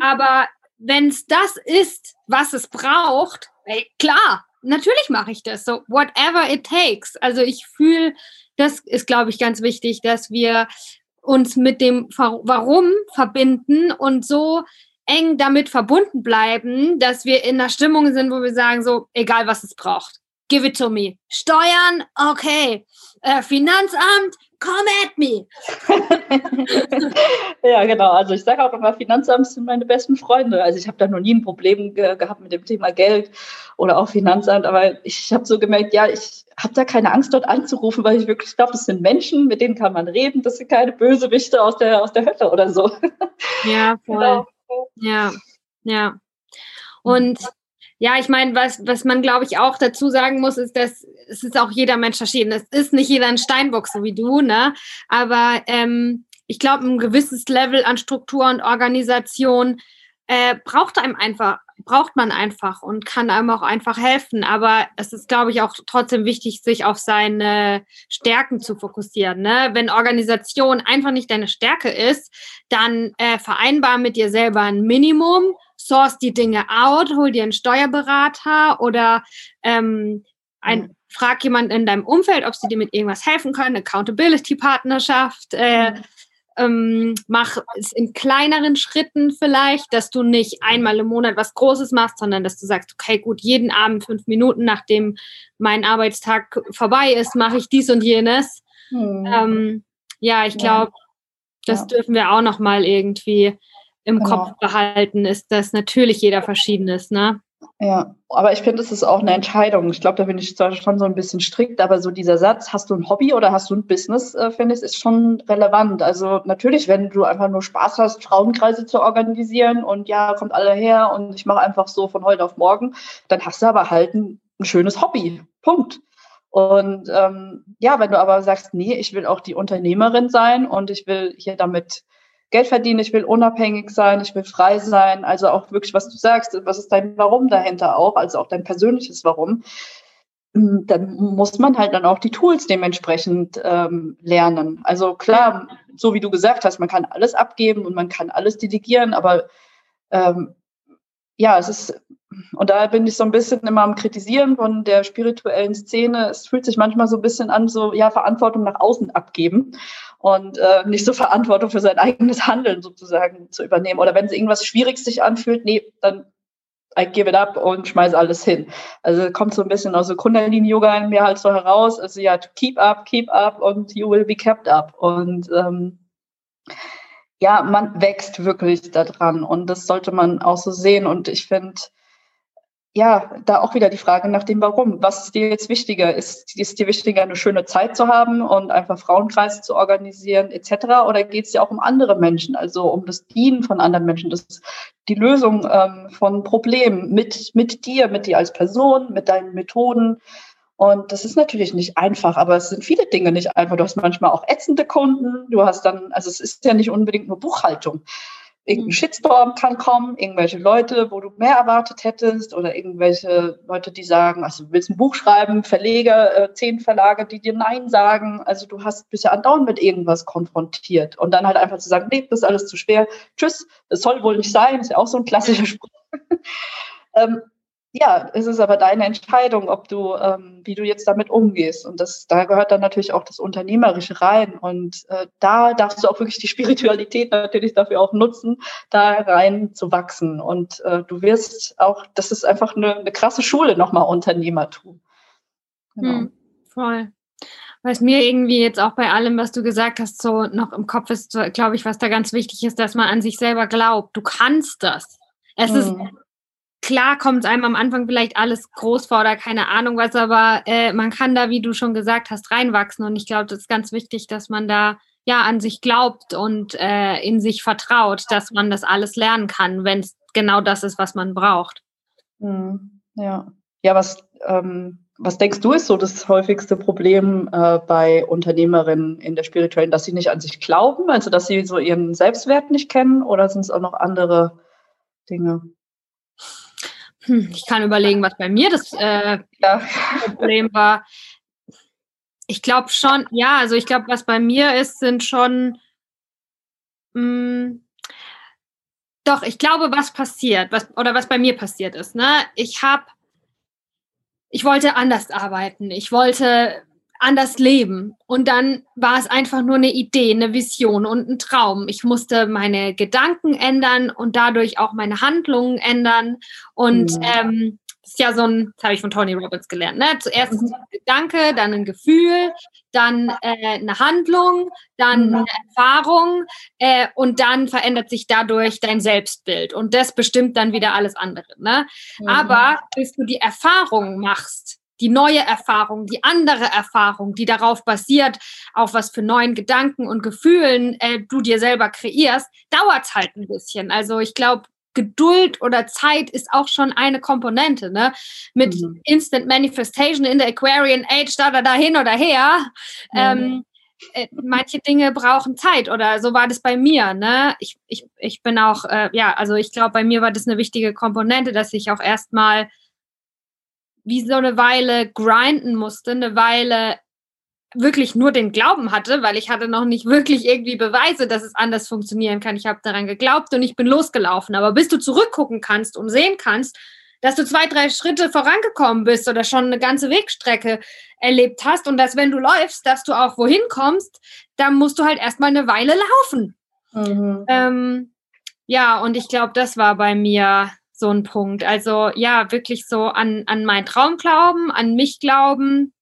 Aber wenn es das ist, was es braucht, ey, klar, natürlich mache ich das. So, whatever it takes. Also ich fühle, das ist, glaube ich, ganz wichtig, dass wir uns mit dem Warum verbinden und so eng damit verbunden bleiben, dass wir in einer Stimmung sind, wo wir sagen, so, egal was es braucht, give it to me. Steuern, okay. Äh, Finanzamt, come at me. *laughs* ja, genau. Also ich sage auch immer, Finanzamt sind meine besten Freunde. Also ich habe da noch nie ein Problem ge gehabt mit dem Thema Geld oder auch Finanzamt, aber ich habe so gemerkt, ja, ich habe da keine Angst, dort anzurufen, weil ich wirklich glaube, das sind Menschen, mit denen kann man reden, das sind keine Bösewichte aus der, aus der Hölle oder so. Ja, voll. Genau. Ja, ja. Und ja, ich meine, was, was man, glaube ich, auch dazu sagen muss, ist, dass es ist auch jeder Mensch verschieden. Es ist nicht jeder ein Steinbock, so wie du, ne? Aber ähm, ich glaube, ein gewisses Level an Struktur und Organisation äh, braucht einem einfach braucht man einfach und kann einem auch einfach helfen. Aber es ist, glaube ich, auch trotzdem wichtig, sich auf seine Stärken zu fokussieren. Ne? Wenn Organisation einfach nicht deine Stärke ist, dann äh, vereinbar mit dir selber ein Minimum, source die Dinge out, hol dir einen Steuerberater oder ähm, ein, frag jemanden in deinem Umfeld, ob sie dir mit irgendwas helfen können, Accountability-Partnerschaft, äh, mhm ähm, mach es in kleineren Schritten vielleicht, dass du nicht einmal im Monat was Großes machst, sondern dass du sagst, okay, gut, jeden Abend fünf Minuten, nachdem mein Arbeitstag vorbei ist, mache ich dies und jenes. Hm. Ähm, ja, ich glaube, ja. das ja. dürfen wir auch noch mal irgendwie im genau. Kopf behalten, ist, dass natürlich jeder verschieden ist, ne? Ja, aber ich finde, es ist auch eine Entscheidung. Ich glaube, da bin ich zwar schon so ein bisschen strikt, aber so dieser Satz, hast du ein Hobby oder hast du ein Business, äh, finde ich, ist schon relevant. Also natürlich, wenn du einfach nur Spaß hast, Frauenkreise zu organisieren und ja, kommt alle her und ich mache einfach so von heute auf morgen, dann hast du aber halt ein, ein schönes Hobby. Punkt. Und ähm, ja, wenn du aber sagst, nee, ich will auch die Unternehmerin sein und ich will hier damit Geld verdienen, ich will unabhängig sein, ich will frei sein. Also auch wirklich, was du sagst, was ist dein Warum dahinter auch, also auch dein persönliches Warum. Hm, dann muss man halt dann auch die Tools dementsprechend ähm, lernen. Also klar, so wie du gesagt hast, man kann alles abgeben und man kann alles delegieren, aber ähm, ja, es ist, und da bin ich so ein bisschen immer am Kritisieren von der spirituellen Szene. Es fühlt sich manchmal so ein bisschen an, so, ja, Verantwortung nach außen abgeben und äh, nicht so Verantwortung für sein eigenes Handeln sozusagen zu übernehmen. Oder wenn es irgendwas schwierig sich anfühlt, nee, dann I give it up und schmeiß alles hin. Also kommt so ein bisschen aus so Kundalini-Yoga in mir halt so heraus. Also ja, keep up, keep up und you will be kept up. Und ähm, ja, man wächst wirklich daran und das sollte man auch so sehen. Und ich finde, ja, da auch wieder die Frage nach dem Warum. Was ist dir jetzt wichtiger? Ist, ist dir wichtiger, eine schöne Zeit zu haben und einfach Frauenkreise zu organisieren etc.? Oder geht es dir auch um andere Menschen, also um das Dienen von anderen Menschen, das, die Lösung ähm, von Problemen mit, mit dir, mit dir als Person, mit deinen Methoden? Und das ist natürlich nicht einfach, aber es sind viele Dinge nicht einfach. Du hast manchmal auch ätzende Kunden. Du hast dann, also es ist ja nicht unbedingt nur Buchhaltung irgendein mhm. Shitstorm kann kommen, irgendwelche Leute, wo du mehr erwartet hättest oder irgendwelche Leute, die sagen, also du willst ein Buch schreiben, Verleger, äh, zehn Verlage, die dir Nein sagen. Also du hast bist ja andauernd mit irgendwas konfrontiert und dann halt einfach zu sagen, nee, das ist alles zu schwer, tschüss, das soll wohl nicht sein, ist ja auch so ein klassischer *laughs* Spruch. ähm, ja, es ist aber deine Entscheidung, ob du, ähm, wie du jetzt damit umgehst. Und das, da gehört dann natürlich auch das Unternehmerische rein. Und äh, da darfst du auch wirklich die Spiritualität *laughs* natürlich dafür auch nutzen, da rein zu wachsen. Und äh, du wirst auch, das ist einfach eine, eine krasse Schule nochmal Unternehmertum. Genau. Hm, voll. Was mir irgendwie jetzt auch bei allem, was du gesagt hast, so noch im Kopf ist, glaube ich, was da ganz wichtig ist, dass man an sich selber glaubt. Du kannst das. Es hm. ist klar kommt einem am Anfang vielleicht alles groß vor oder keine Ahnung was, aber äh, man kann da, wie du schon gesagt hast, reinwachsen. Und ich glaube, das ist ganz wichtig, dass man da ja an sich glaubt und äh, in sich vertraut, dass man das alles lernen kann, wenn es genau das ist, was man braucht. Mhm. Ja. Ja, was, ähm, was denkst du ist so das häufigste Problem äh, bei Unternehmerinnen in der Spirituellen, dass sie nicht an sich glauben, also dass sie so ihren Selbstwert nicht kennen oder sind es auch noch andere Dinge? Hm, ich kann überlegen, was bei mir das äh, ja. Problem war. Ich glaube schon, ja, also ich glaube, was bei mir ist, sind schon. Mh, hm, doch, ich glaube, was passiert, was, oder was bei mir passiert ist, ne? Ich habe, ich wollte anders arbeiten. Ich wollte anders leben. Und dann war es einfach nur eine Idee, eine Vision und ein Traum. Ich musste meine Gedanken ändern und dadurch auch meine Handlungen ändern. Und mhm. ähm, das ist ja so ein, das habe ich von Tony Robbins gelernt. Ne? Zuerst mhm. ein Gedanke, dann ein Gefühl, dann äh, eine Handlung, dann mhm. eine Erfahrung äh, und dann verändert sich dadurch dein Selbstbild. Und das bestimmt dann wieder alles andere. Ne? Mhm. Aber bis du die Erfahrung machst, die neue Erfahrung, die andere Erfahrung, die darauf basiert, auf was für neuen Gedanken und Gefühlen äh, du dir selber kreierst, dauert halt ein bisschen. Also ich glaube, Geduld oder Zeit ist auch schon eine Komponente, ne? Mit mhm. Instant Manifestation in der Aquarian Age, da, da, da hin oder her. Mhm. Ähm, äh, manche Dinge brauchen Zeit oder so war das bei mir. Ne? Ich, ich, ich bin auch, äh, ja, also ich glaube, bei mir war das eine wichtige Komponente, dass ich auch erstmal wie so eine Weile grinden musste, eine Weile wirklich nur den Glauben hatte, weil ich hatte noch nicht wirklich irgendwie Beweise, dass es anders funktionieren kann. Ich habe daran geglaubt und ich bin losgelaufen. Aber bis du zurückgucken kannst und sehen kannst, dass du zwei, drei Schritte vorangekommen bist oder schon eine ganze Wegstrecke erlebt hast und dass wenn du läufst, dass du auch wohin kommst, dann musst du halt erstmal eine Weile laufen. Mhm. Ähm, ja, und ich glaube, das war bei mir so ein Punkt. Also ja, wirklich so an, an meinen Traum glauben, an mich glauben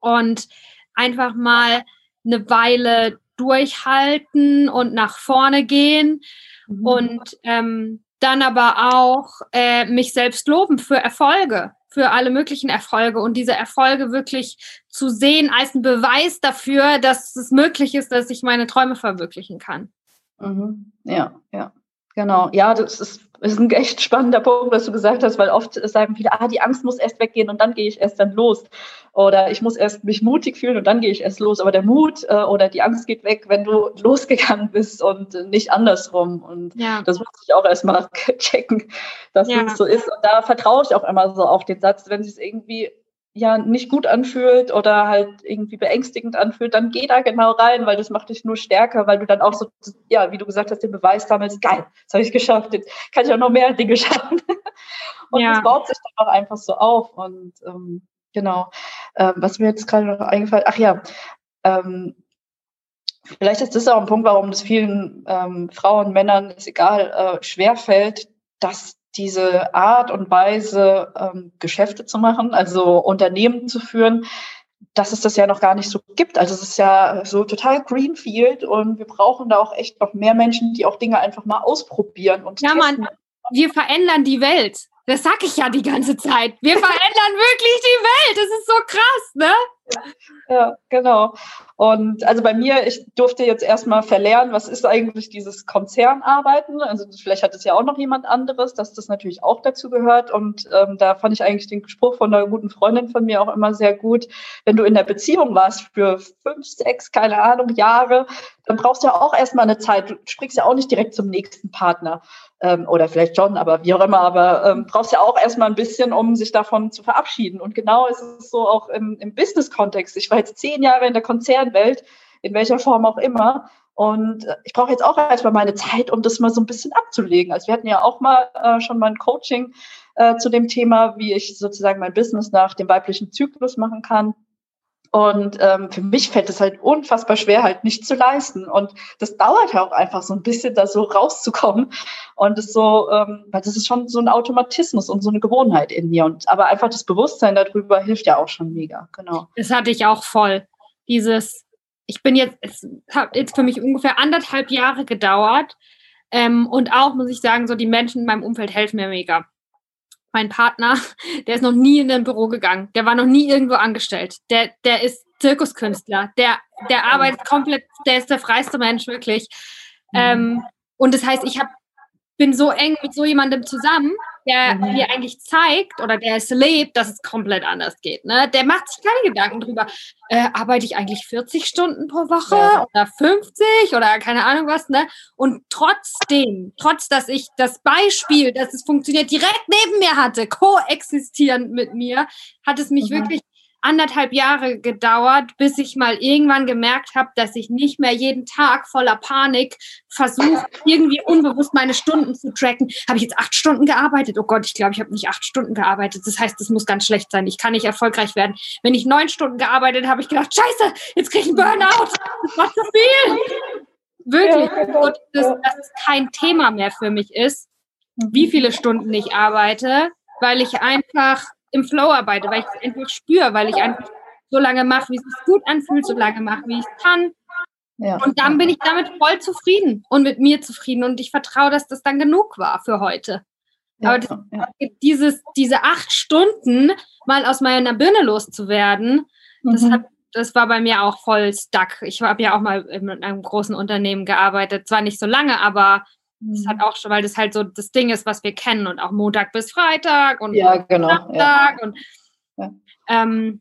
und einfach mal eine Weile durchhalten und nach vorne gehen mhm. und ähm, dann aber auch äh, mich selbst loben für Erfolge, für alle möglichen Erfolge und diese Erfolge wirklich zu sehen als ein Beweis dafür, dass es möglich ist, dass ich meine Träume verwirklichen kann. Mhm. Ja, ja. Genau, ja, das ist, ist ein echt spannender Punkt, was du gesagt hast, weil oft sagen viele, ah, die Angst muss erst weggehen und dann gehe ich erst dann los. Oder ich muss erst mich mutig fühlen und dann gehe ich erst los. Aber der Mut äh, oder die Angst geht weg, wenn du losgegangen bist und nicht andersrum. Und ja. das muss ich auch erstmal *laughs* checken, dass ja. das so ist. Und da vertraue ich auch immer so auf den Satz, wenn es irgendwie ja nicht gut anfühlt oder halt irgendwie beängstigend anfühlt, dann geh da genau rein, weil das macht dich nur stärker, weil du dann auch so, ja, wie du gesagt hast, den Beweis sammelst, geil, das habe ich geschafft, jetzt kann ich auch noch mehr Dinge *laughs* schaffen. und ja. das baut sich dann auch einfach so auf. Und ähm, genau, ähm, was mir jetzt gerade noch eingefallen, ach ja, ähm, vielleicht ist das auch ein Punkt, warum es vielen ähm, Frauen, Männern, ist egal, äh, schwerfällt, dass diese Art und Weise, ähm, Geschäfte zu machen, also Unternehmen zu führen, dass es das ja noch gar nicht so gibt. Also es ist ja so total Greenfield und wir brauchen da auch echt noch mehr Menschen, die auch Dinge einfach mal ausprobieren und ja, testen. Mann, wir verändern die Welt. Das sag ich ja die ganze Zeit. Wir verändern wirklich die Welt. Das ist so krass, ne? Ja, genau. Und also bei mir, ich durfte jetzt erstmal verlernen, was ist eigentlich dieses Konzernarbeiten. Also vielleicht hat es ja auch noch jemand anderes, dass das natürlich auch dazu gehört. Und ähm, da fand ich eigentlich den Spruch von einer guten Freundin von mir auch immer sehr gut. Wenn du in der Beziehung warst für fünf, sechs, keine Ahnung, Jahre, dann brauchst du ja auch erstmal eine Zeit. Du springst ja auch nicht direkt zum nächsten Partner ähm, oder vielleicht schon, aber wie auch immer, aber ähm, brauchst ja auch erstmal ein bisschen, um sich davon zu verabschieden. Und genau ist es so auch im, im Business-Kontext. Ich war jetzt zehn Jahre in der Konzernwelt, in welcher Form auch immer. Und äh, ich brauche jetzt auch erstmal meine Zeit, um das mal so ein bisschen abzulegen. Also wir hatten ja auch mal äh, schon mal ein Coaching äh, zu dem Thema, wie ich sozusagen mein Business nach dem weiblichen Zyklus machen kann. Und ähm, für mich fällt es halt unfassbar schwer, halt nicht zu leisten. Und das dauert ja auch einfach so ein bisschen, da so rauszukommen. Und das so, ähm, weil das ist schon so ein Automatismus und so eine Gewohnheit in mir. Und aber einfach das Bewusstsein darüber hilft ja auch schon mega. Genau. Das hatte ich auch voll. Dieses, ich bin jetzt, es hat jetzt für mich ungefähr anderthalb Jahre gedauert. Ähm, und auch, muss ich sagen, so die Menschen in meinem Umfeld helfen mir mega mein Partner, *laughs* der ist noch nie in ein Büro gegangen. Der war noch nie irgendwo angestellt. Der, der ist Zirkuskünstler. Der, der arbeitet komplett, der ist der freiste Mensch, wirklich. Mhm. Ähm, und das heißt, ich hab, bin so eng mit so jemandem zusammen, der mhm. mir eigentlich zeigt oder der es lebt, dass es komplett anders geht. Ne? Der macht sich keine Gedanken drüber, äh, arbeite ich eigentlich 40 Stunden pro Woche ja. oder 50 oder keine Ahnung was. Ne? Und trotzdem, trotz dass ich das Beispiel, dass es funktioniert, direkt neben mir hatte, koexistierend mit mir, hat es mich mhm. wirklich anderthalb Jahre gedauert, bis ich mal irgendwann gemerkt habe, dass ich nicht mehr jeden Tag voller Panik versuche, irgendwie unbewusst meine Stunden zu tracken. Habe ich jetzt acht Stunden gearbeitet? Oh Gott, ich glaube, ich habe nicht acht Stunden gearbeitet. Das heißt, das muss ganz schlecht sein. Ich kann nicht erfolgreich werden. Wenn ich neun Stunden gearbeitet habe, ich gedacht, scheiße, jetzt kriege ich einen Burnout. Das war zu viel. Wirklich. Und das, dass es kein Thema mehr für mich ist, wie viele Stunden ich arbeite, weil ich einfach im Flow arbeite, weil ich es einfach spüre, weil ich einfach so lange mache, wie es sich gut anfühlt, so lange mache, wie ich es kann. Ja. Und dann bin ich damit voll zufrieden und mit mir zufrieden und ich vertraue, dass das dann genug war für heute. Ja, Aber das, ja. dieses, diese acht Stunden mal aus meiner Birne loszuwerden, mhm. das hat das war bei mir auch voll stuck. Ich habe ja auch mal in einem großen Unternehmen gearbeitet. Zwar nicht so lange, aber das hat mhm. auch schon, weil das halt so das Ding ist, was wir kennen und auch Montag bis Freitag und ja, genau, Nachttag ja. und. Ähm,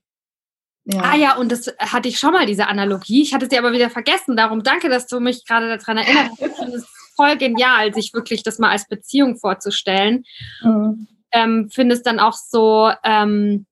Ja. Ah ja, und das hatte ich schon mal, diese Analogie. Ich hatte sie aber wieder vergessen. Darum danke, dass du mich gerade daran erinnert hast. Ich finde es voll genial, sich wirklich das mal als Beziehung vorzustellen. Mhm. Ähm, finde es dann auch so ähm,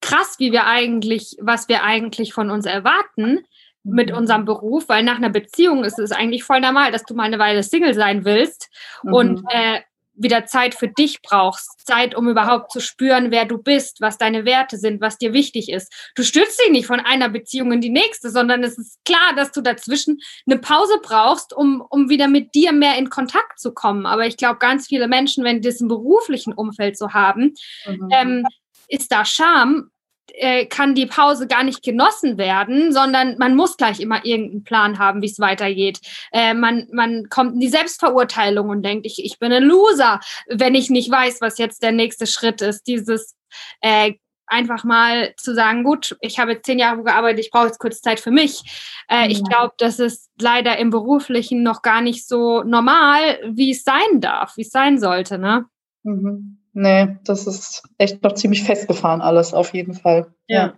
krass, wie wir eigentlich, was wir eigentlich von uns erwarten mit mhm. unserem Beruf, weil nach einer Beziehung ist es eigentlich voll normal, dass du mal eine Weile Single sein willst mhm. und äh, wieder Zeit für dich brauchst, Zeit, um überhaupt zu spüren, wer du bist, was deine Werte sind, was dir wichtig ist. Du stürzt dich nicht von einer Beziehung in die nächste, sondern es ist klar, dass du dazwischen eine Pause brauchst, um, um wieder mit dir mehr in Kontakt zu kommen. Aber ich glaube, ganz viele Menschen, wenn die das im beruflichen Umfeld so haben, mhm. ähm, ist da Scham, äh, kann die Pause gar nicht genossen werden, sondern man muss gleich immer irgendeinen Plan haben, wie es weitergeht. Äh, man, man kommt in die Selbstverurteilung und denkt, ich, ich bin ein Loser, wenn ich nicht weiß, was jetzt der nächste Schritt ist. Dieses äh, einfach mal zu sagen, gut, ich habe jetzt zehn Jahre gearbeitet, ich brauche jetzt kurz Zeit für mich. Äh, Ich glaube, das ist leider im Beruflichen noch gar nicht so normal, wie es sein darf, wie es sein sollte. Ne? Mhm. Nee, das ist echt noch ziemlich festgefahren alles, auf jeden Fall. Ja.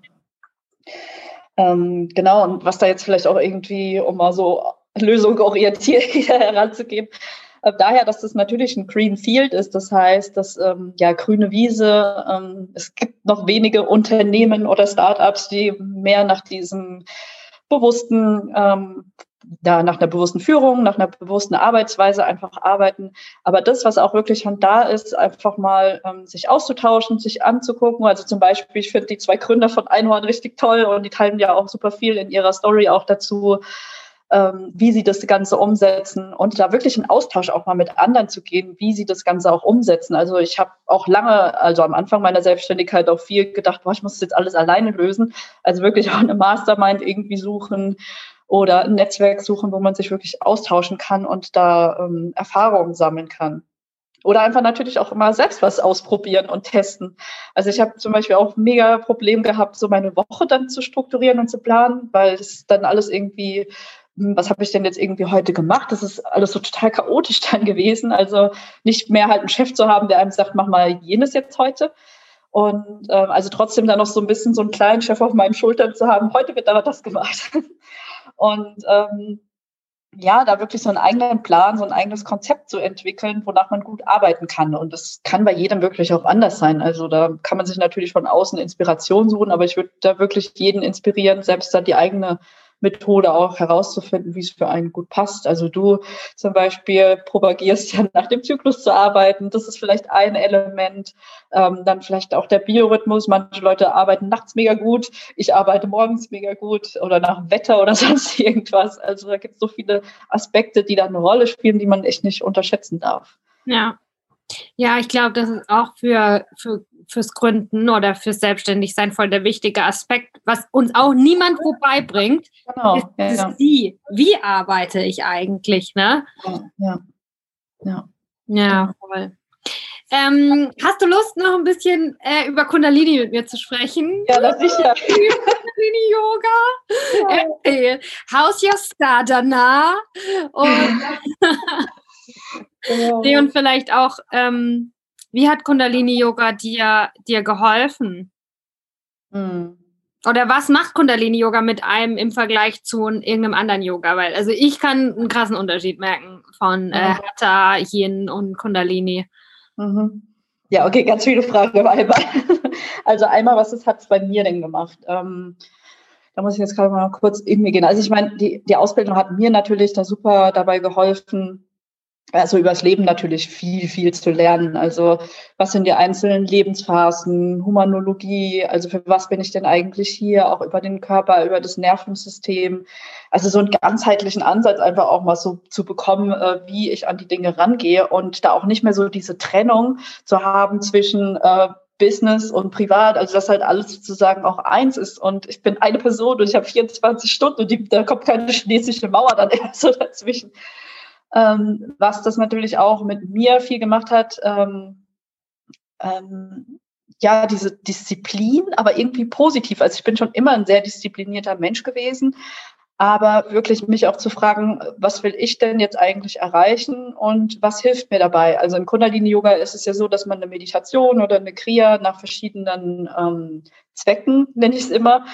ja. Ähm, genau, und was da jetzt vielleicht auch irgendwie, um mal so lösungsorientiert *laughs* hier heranzugehen, äh, daher, dass das natürlich ein Green Field ist, das heißt, dass ähm, ja grüne Wiese, ähm, es gibt noch wenige Unternehmen oder Startups, die mehr nach diesem bewussten ähm, da nach einer bewussten Führung, nach einer bewussten Arbeitsweise einfach arbeiten. Aber das, was auch wirklich schon da ist, einfach mal ähm, sich auszutauschen, sich anzugucken. Also zum Beispiel, ich finde die zwei Gründer von Einhorn richtig toll und die teilen ja auch super viel in ihrer Story auch dazu, ähm, wie sie das Ganze umsetzen und da wirklich in Austausch auch mal mit anderen zu gehen, wie sie das Ganze auch umsetzen. Also ich habe auch lange, also am Anfang meiner Selbstständigkeit auch viel gedacht, boah, ich muss das jetzt alles alleine lösen. Also wirklich auch eine Mastermind irgendwie suchen oder ein Netzwerk suchen, wo man sich wirklich austauschen kann und da ähm, Erfahrungen sammeln kann. Oder einfach natürlich auch immer selbst was ausprobieren und testen. Also ich habe zum Beispiel auch mega Problem gehabt, so meine Woche dann zu strukturieren und zu planen, weil es dann alles irgendwie, hm, was habe ich denn jetzt irgendwie heute gemacht? Das ist alles so total chaotisch *laughs* dann gewesen. Also nicht mehr halt einen Chef zu haben, der einem sagt, mach mal jenes jetzt heute. Und ähm, also trotzdem dann noch so ein bisschen so einen kleinen Chef auf meinen Schultern zu haben, heute wird aber das gemacht. *laughs* Und ähm, ja, da wirklich so einen eigenen Plan, so ein eigenes Konzept zu entwickeln, wonach man gut arbeiten kann. Und das kann bei jedem wirklich auch anders sein. Also da kann man sich natürlich von außen Inspiration suchen, aber ich würde da wirklich jeden inspirieren, selbst da die eigene Methode auch herauszufinden, wie es für einen gut passt. Also du zum Beispiel propagierst *laughs* ja nach dem Zyklus zu arbeiten. Das ist vielleicht ein Element. Ähm, dann vielleicht auch der Biorhythmus. Manche Leute arbeiten nachts mega gut. Ich arbeite morgens mega gut oder nach Wetter oder *laughs* sonst irgendwas. Also da gibt es so viele Aspekte, die da eine Rolle spielen, die man echt nicht unterschätzen darf. Ja, ja, ich glaube, das ist auch für, für, fürs Gründen oder fürs Selbstständigsein voll der wichtige Aspekt, was uns auch niemand wo beibringt. Genau. Ist, ja, ist ja. Die, wie arbeite ich eigentlich, ne? Ja. Ja, ja. voll. Ähm, hast du Lust, noch ein bisschen äh, über Kundalini mit mir zu sprechen? Ja, das sicher. *laughs* Kundalini Yoga. Ja. Erzähl. How's your Sadhana? Und *laughs* *laughs* Nee, und vielleicht auch, ähm, wie hat Kundalini Yoga dir, dir geholfen? Hm. Oder was macht Kundalini Yoga mit einem im Vergleich zu irgendeinem anderen Yoga? Weil, also ich kann einen krassen Unterschied merken von äh, Hatha, Yin und Kundalini. Mhm. Ja, okay, ganz viele Fragen einmal. *laughs* Also einmal, was hat es bei mir denn gemacht? Ähm, da muss ich jetzt gerade mal kurz in mir gehen. Also ich meine, die, die Ausbildung hat mir natürlich da super dabei geholfen, also übers Leben natürlich viel, viel zu lernen. Also was sind die einzelnen Lebensphasen, Humanologie, also für was bin ich denn eigentlich hier, auch über den Körper, über das Nervensystem. Also so einen ganzheitlichen Ansatz einfach auch mal so zu bekommen, äh, wie ich an die Dinge rangehe und da auch nicht mehr so diese Trennung zu haben zwischen äh, Business und Privat, also dass halt alles sozusagen auch eins ist und ich bin eine Person und ich habe 24 Stunden und die, da kommt keine chinesische Mauer dann *laughs* eher so dazwischen ähm, was das natürlich auch mit mir viel gemacht hat. Ähm, ähm, ja, diese Disziplin, aber irgendwie positiv. Also ich bin schon immer ein sehr disziplinierter Mensch gewesen, aber wirklich mich auch zu fragen, was will ich denn jetzt eigentlich erreichen und was hilft mir dabei? Also im Kundalini-Yoga ist es ja so, dass man eine Meditation oder eine Kriya nach verschiedenen ähm, Zwecken, nenne ich es immer,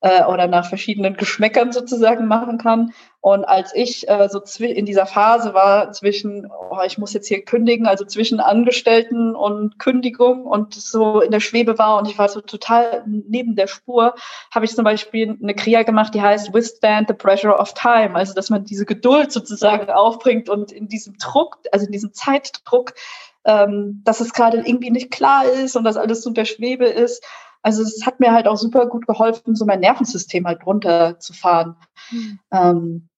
äh, oder nach verschiedenen Geschmäckern sozusagen machen kann. Und als ich äh, so in dieser Phase war zwischen, oh, ich muss jetzt hier kündigen, also zwischen Angestellten und Kündigung und so in der Schwebe war und ich war so total neben der Spur, habe ich zum Beispiel eine Kria gemacht, die heißt Withstand the Pressure of Time. Also, dass man diese Geduld sozusagen aufbringt und in diesem Druck, also in diesem Zeitdruck, ähm, dass es gerade irgendwie nicht klar ist und dass alles so in der Schwebe ist, also es hat mir halt auch super gut geholfen, so mein Nervensystem halt runterzufahren. Mhm. Ähm,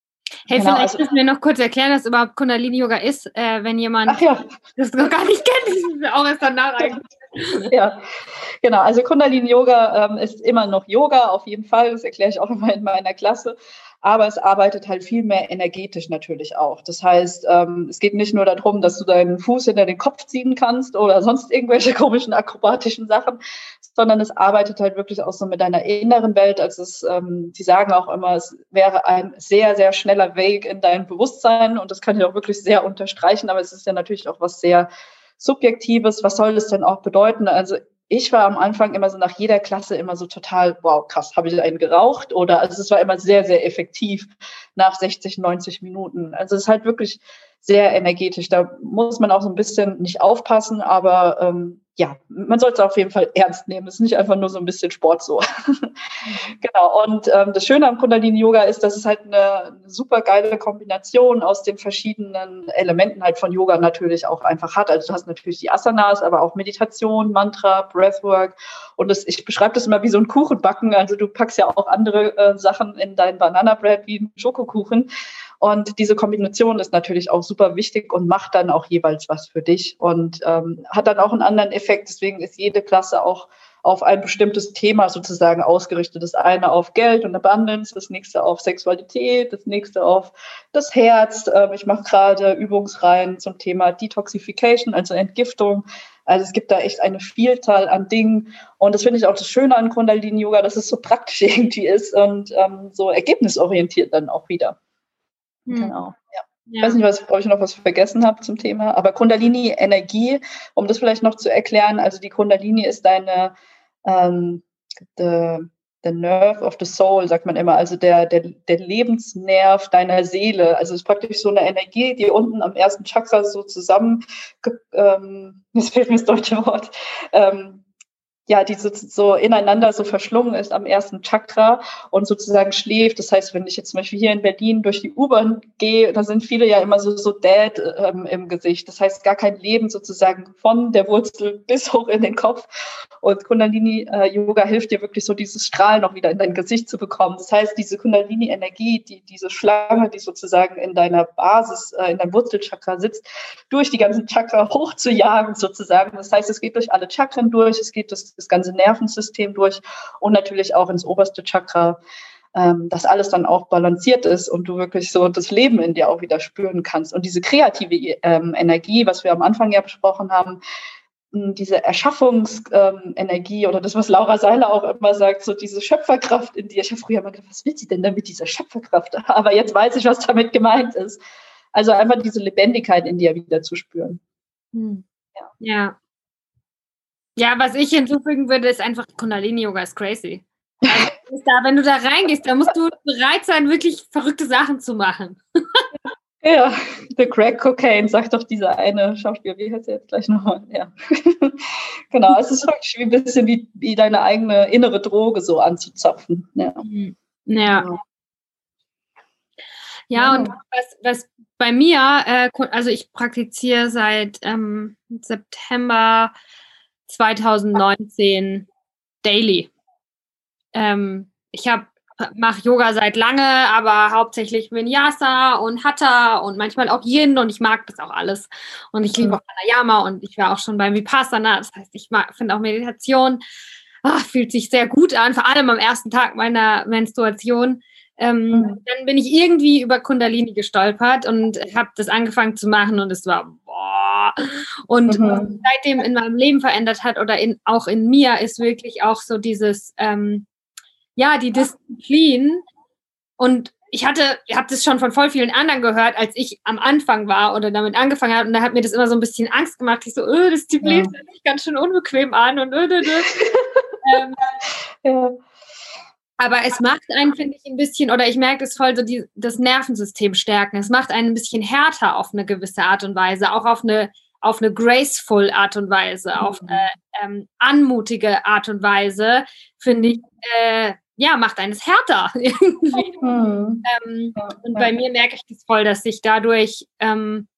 Hey, genau, vielleicht also, müssen wir noch kurz erklären, was überhaupt Kundalini-Yoga ist, äh, wenn jemand ja. das noch gar nicht kennt, auch erst danach eigentlich. *laughs* Ja, genau. Also Kundalini-Yoga ähm, ist immer noch Yoga, auf jeden Fall. Das erkläre ich auch immer in meiner Klasse aber es arbeitet halt viel mehr energetisch natürlich auch. Das heißt, ähm, es geht nicht nur darum, dass du deinen Fuß hinter den Kopf ziehen kannst oder *laughs* sonst irgendwelche komischen akrobatischen Sachen, sondern es arbeitet halt wirklich auch so mit deiner inneren Welt. Also es, ähm, die sagen auch immer, es wäre ein sehr, sehr schneller Weg in dein Bewusstsein und das kann ich auch wirklich sehr unterstreichen, aber es ist ja natürlich auch was sehr Subjektives. Was soll das denn auch bedeuten? Also ich war am Anfang immer so nach jeder Klasse immer so total, wow, krass, habe ich einen geraucht? Oder also es war immer sehr, sehr effektiv nach 60, 90 Minuten. Also es ist halt wirklich sehr energetisch. Da muss man auch so ein bisschen nicht aufpassen, aber ähm, ja, man sollte es auf jeden Fall ernst nehmen. Es ist nicht einfach nur so ein bisschen Sport so. *laughs* genau. Und ähm, das Schöne am Kundalini Yoga ist, dass es halt eine, eine super geile Kombination aus den verschiedenen Elementen halt von Yoga natürlich auch einfach hat. Also du hast natürlich die Asanas, aber auch Meditation, Mantra, Breathwork. Und das, ich beschreibe das immer wie so ein Kuchenbacken. Also du packst ja auch andere äh, Sachen in dein Banana Bread wie einen Schokokuchen. Und diese Kombination ist natürlich auch super wichtig und macht dann auch jeweils was für dich und ähm, hat dann auch einen anderen Effekt. Deswegen ist jede Klasse auch auf ein bestimmtes Thema sozusagen ausgerichtet. Das eine auf Geld und Abundance, das nächste auf Sexualität, das nächste auf das Herz. Ähm, ich mache gerade Übungsreihen zum Thema Detoxification, also Entgiftung. Also es gibt da echt eine Vielzahl an Dingen. Und das finde ich auch das Schöne an Kundalini Yoga, dass es so praktisch *laughs* irgendwie ist und ähm, so ergebnisorientiert dann auch wieder. Hm. Genau. Ja. Ja. Ich weiß nicht, was, ob ich noch was vergessen habe zum Thema, aber Kundalini-Energie, um das vielleicht noch zu erklären, also die Kundalini ist deine, ähm, the, the nerve of the soul, sagt man immer, also der, der, der Lebensnerv deiner Seele. Also es ist praktisch so eine Energie, die unten am ersten Chakra so zusammen, ähm, *laughs* jetzt fehlt mir das deutsche Wort, ähm, ja, die so, so ineinander so verschlungen ist am ersten Chakra und sozusagen schläft. Das heißt, wenn ich jetzt zum Beispiel hier in Berlin durch die U-Bahn gehe, da sind viele ja immer so, so dead ähm, im Gesicht. Das heißt, gar kein Leben sozusagen von der Wurzel *laughs* bis hoch in den Kopf. Und Kundalini-Yoga äh, hilft dir wirklich so dieses Strahlen noch wieder in dein Gesicht zu bekommen. Das heißt, diese Kundalini-Energie, die, diese Schlange, die sozusagen in deiner Basis, äh, in deinem Wurzelchakra sitzt, durch die ganzen Chakra hochzujagen sozusagen. Das heißt, es geht durch alle Chakren durch, es geht durch das ganze Nervensystem durch und natürlich auch ins oberste Chakra, ähm, dass alles dann auch balanciert ist und du wirklich so das Leben in dir auch wieder spüren kannst. Und diese kreative ähm, Energie, was wir am Anfang ja besprochen haben, diese Erschaffungsenergie ähm, oder das, was Laura Seiler auch immer sagt, so diese Schöpferkraft in dir. Ich habe früher immer gedacht, was will sie denn damit, diese Schöpferkraft? *laughs* Aber jetzt weiß ich, was damit gemeint ist. Also einfach diese Lebendigkeit in dir wieder zu spüren. Hm. Ja. ja. Ja, was ich hinzufügen würde, ist einfach, Kundalini-Yoga ist crazy. Also, da, wenn du da reingehst, dann musst du bereit sein, wirklich verrückte Sachen zu machen. *laughs* Ja, The Crack Cocaine, sagt doch dieser eine Schauspieler, wie heißt er jetzt gleich nochmal? Ja. *laughs* genau, es ist wirklich ein bisschen wie, wie deine eigene innere Droge so anzuzapfen. Ja. Mhm. Ja. Ja, und was, was bei mir, äh, also ich praktiziere seit ähm, September 2019 daily. Ähm, ich habe mache Yoga seit lange, aber hauptsächlich Vinyasa und Hatha und manchmal auch Yin und ich mag das auch alles. Und ich liebe mhm. auch Pranayama und ich war auch schon beim Vipassana. Das heißt, ich finde auch Meditation ach, fühlt sich sehr gut an, vor allem am ersten Tag meiner Menstruation. Ähm, mhm. Dann bin ich irgendwie über Kundalini gestolpert und habe das angefangen zu machen und es war boah. Und mhm. was seitdem in meinem Leben verändert hat oder in, auch in mir ist wirklich auch so dieses, ähm, ja, die Disziplin. Und ich hatte, ich habe das schon von voll vielen anderen gehört, als ich am Anfang war oder damit angefangen habe. Und da hat mir das immer so ein bisschen Angst gemacht. Ich so, öh, Disziplin ja. hört sich ganz schön unbequem an und öh, öh, öh. ähm, ja. Aber es macht einen, finde ich, ein bisschen, oder ich merke es voll, so die, das Nervensystem stärken. Es macht einen ein bisschen härter auf eine gewisse Art und Weise, auch auf eine, auf eine graceful Art und Weise, mhm. auf eine ähm, anmutige Art und Weise, finde ich, äh, ja, macht eines härter *laughs* irgendwie. Mhm. Ähm, und bei mir merke ich das voll, dass ich dadurch ähm,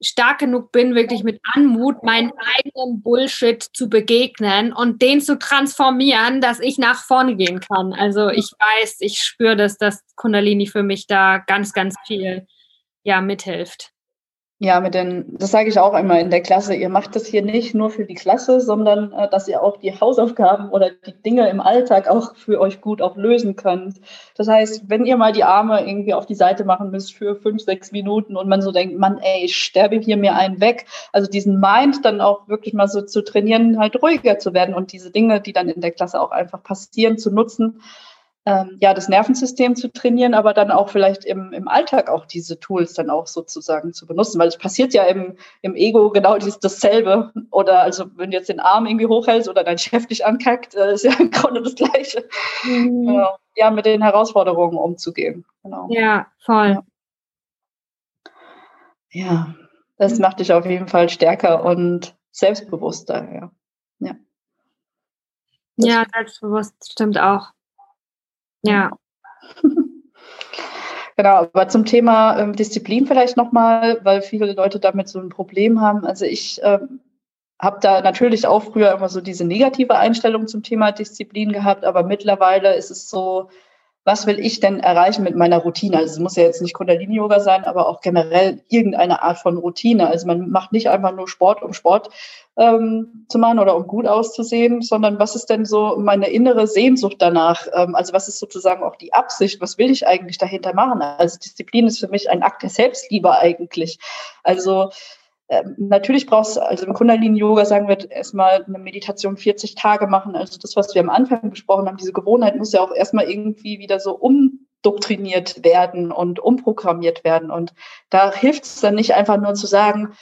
stark genug bin, wirklich mit Anmut meinen eigenen Bullshit zu begegnen und den zu transformieren, dass ich nach vorne gehen kann. Also ich weiß, ich spüre, dass das Kundalini für mich da ganz, ganz viel ja, mithilft. Ja, mit den, das sage ich auch immer in der Klasse, ihr macht das hier nicht nur für die Klasse, sondern äh, dass ihr auch die Hausaufgaben oder die Dinge im Alltag auch für euch gut auch lösen könnt. Das heißt, wenn ihr mal die Arme irgendwie auf die Seite machen müsst für fünf, sechs Minuten und man so denkt, Mann, ey, ich sterbe hier mir einen weg. Also diesen Mind dann auch wirklich mal so zu trainieren, halt ruhiger zu werden und diese Dinge, die dann in der Klasse auch einfach passieren, zu nutzen ähm, ja, das Nervensystem zu trainieren, aber dann auch vielleicht im, im Alltag auch diese Tools dann auch sozusagen zu benutzen, weil es passiert ja im, im Ego genau dies, dasselbe. Oder also wenn du jetzt den Arm irgendwie hochhältst oder dein Chef dich ankackt, äh, ist ja im Grunde das Gleiche. Mhm. Genau. Ja, mit den Herausforderungen umzugehen. Genau. Ja, voll. Ja. ja, das mhm. macht dich auf jeden Fall stärker und selbstbewusster, ja. Ja, ja selbstbewusst stimmt auch. Ja. *laughs* Genau, aber zum Thema ähm, Disziplin vielleicht nochmal, weil viele Leute damit so ein Problem haben. Also ich ähm, habe da natürlich auch früher immer so diese negative Einstellung zum Thema Disziplin gehabt, aber mittlerweile ist es so, was will ich denn erreichen mit meiner Routine? Also es muss ja jetzt nicht Kundalini-Yoga sein, aber auch generell irgendeine Art von Routine. Also man macht nicht einfach nur Sport, um Sport ähm, zu machen oder um gut auszusehen, sondern was ist denn so meine innere Sehnsucht danach? Ähm, also was ist sozusagen auch die Absicht? Was will ich eigentlich dahinter machen? Also Disziplin ist für mich ein Akt der Selbstliebe eigentlich. Also natürlich brauchst du, also im Kundalini-Yoga sagen wir erstmal eine Meditation 40 Tage machen. Also das, was wir am Anfang besprochen haben, diese Gewohnheit muss ja auch erstmal irgendwie wieder so umdoktriniert werden und umprogrammiert werden. Und da hilft es dann nicht einfach nur zu sagen,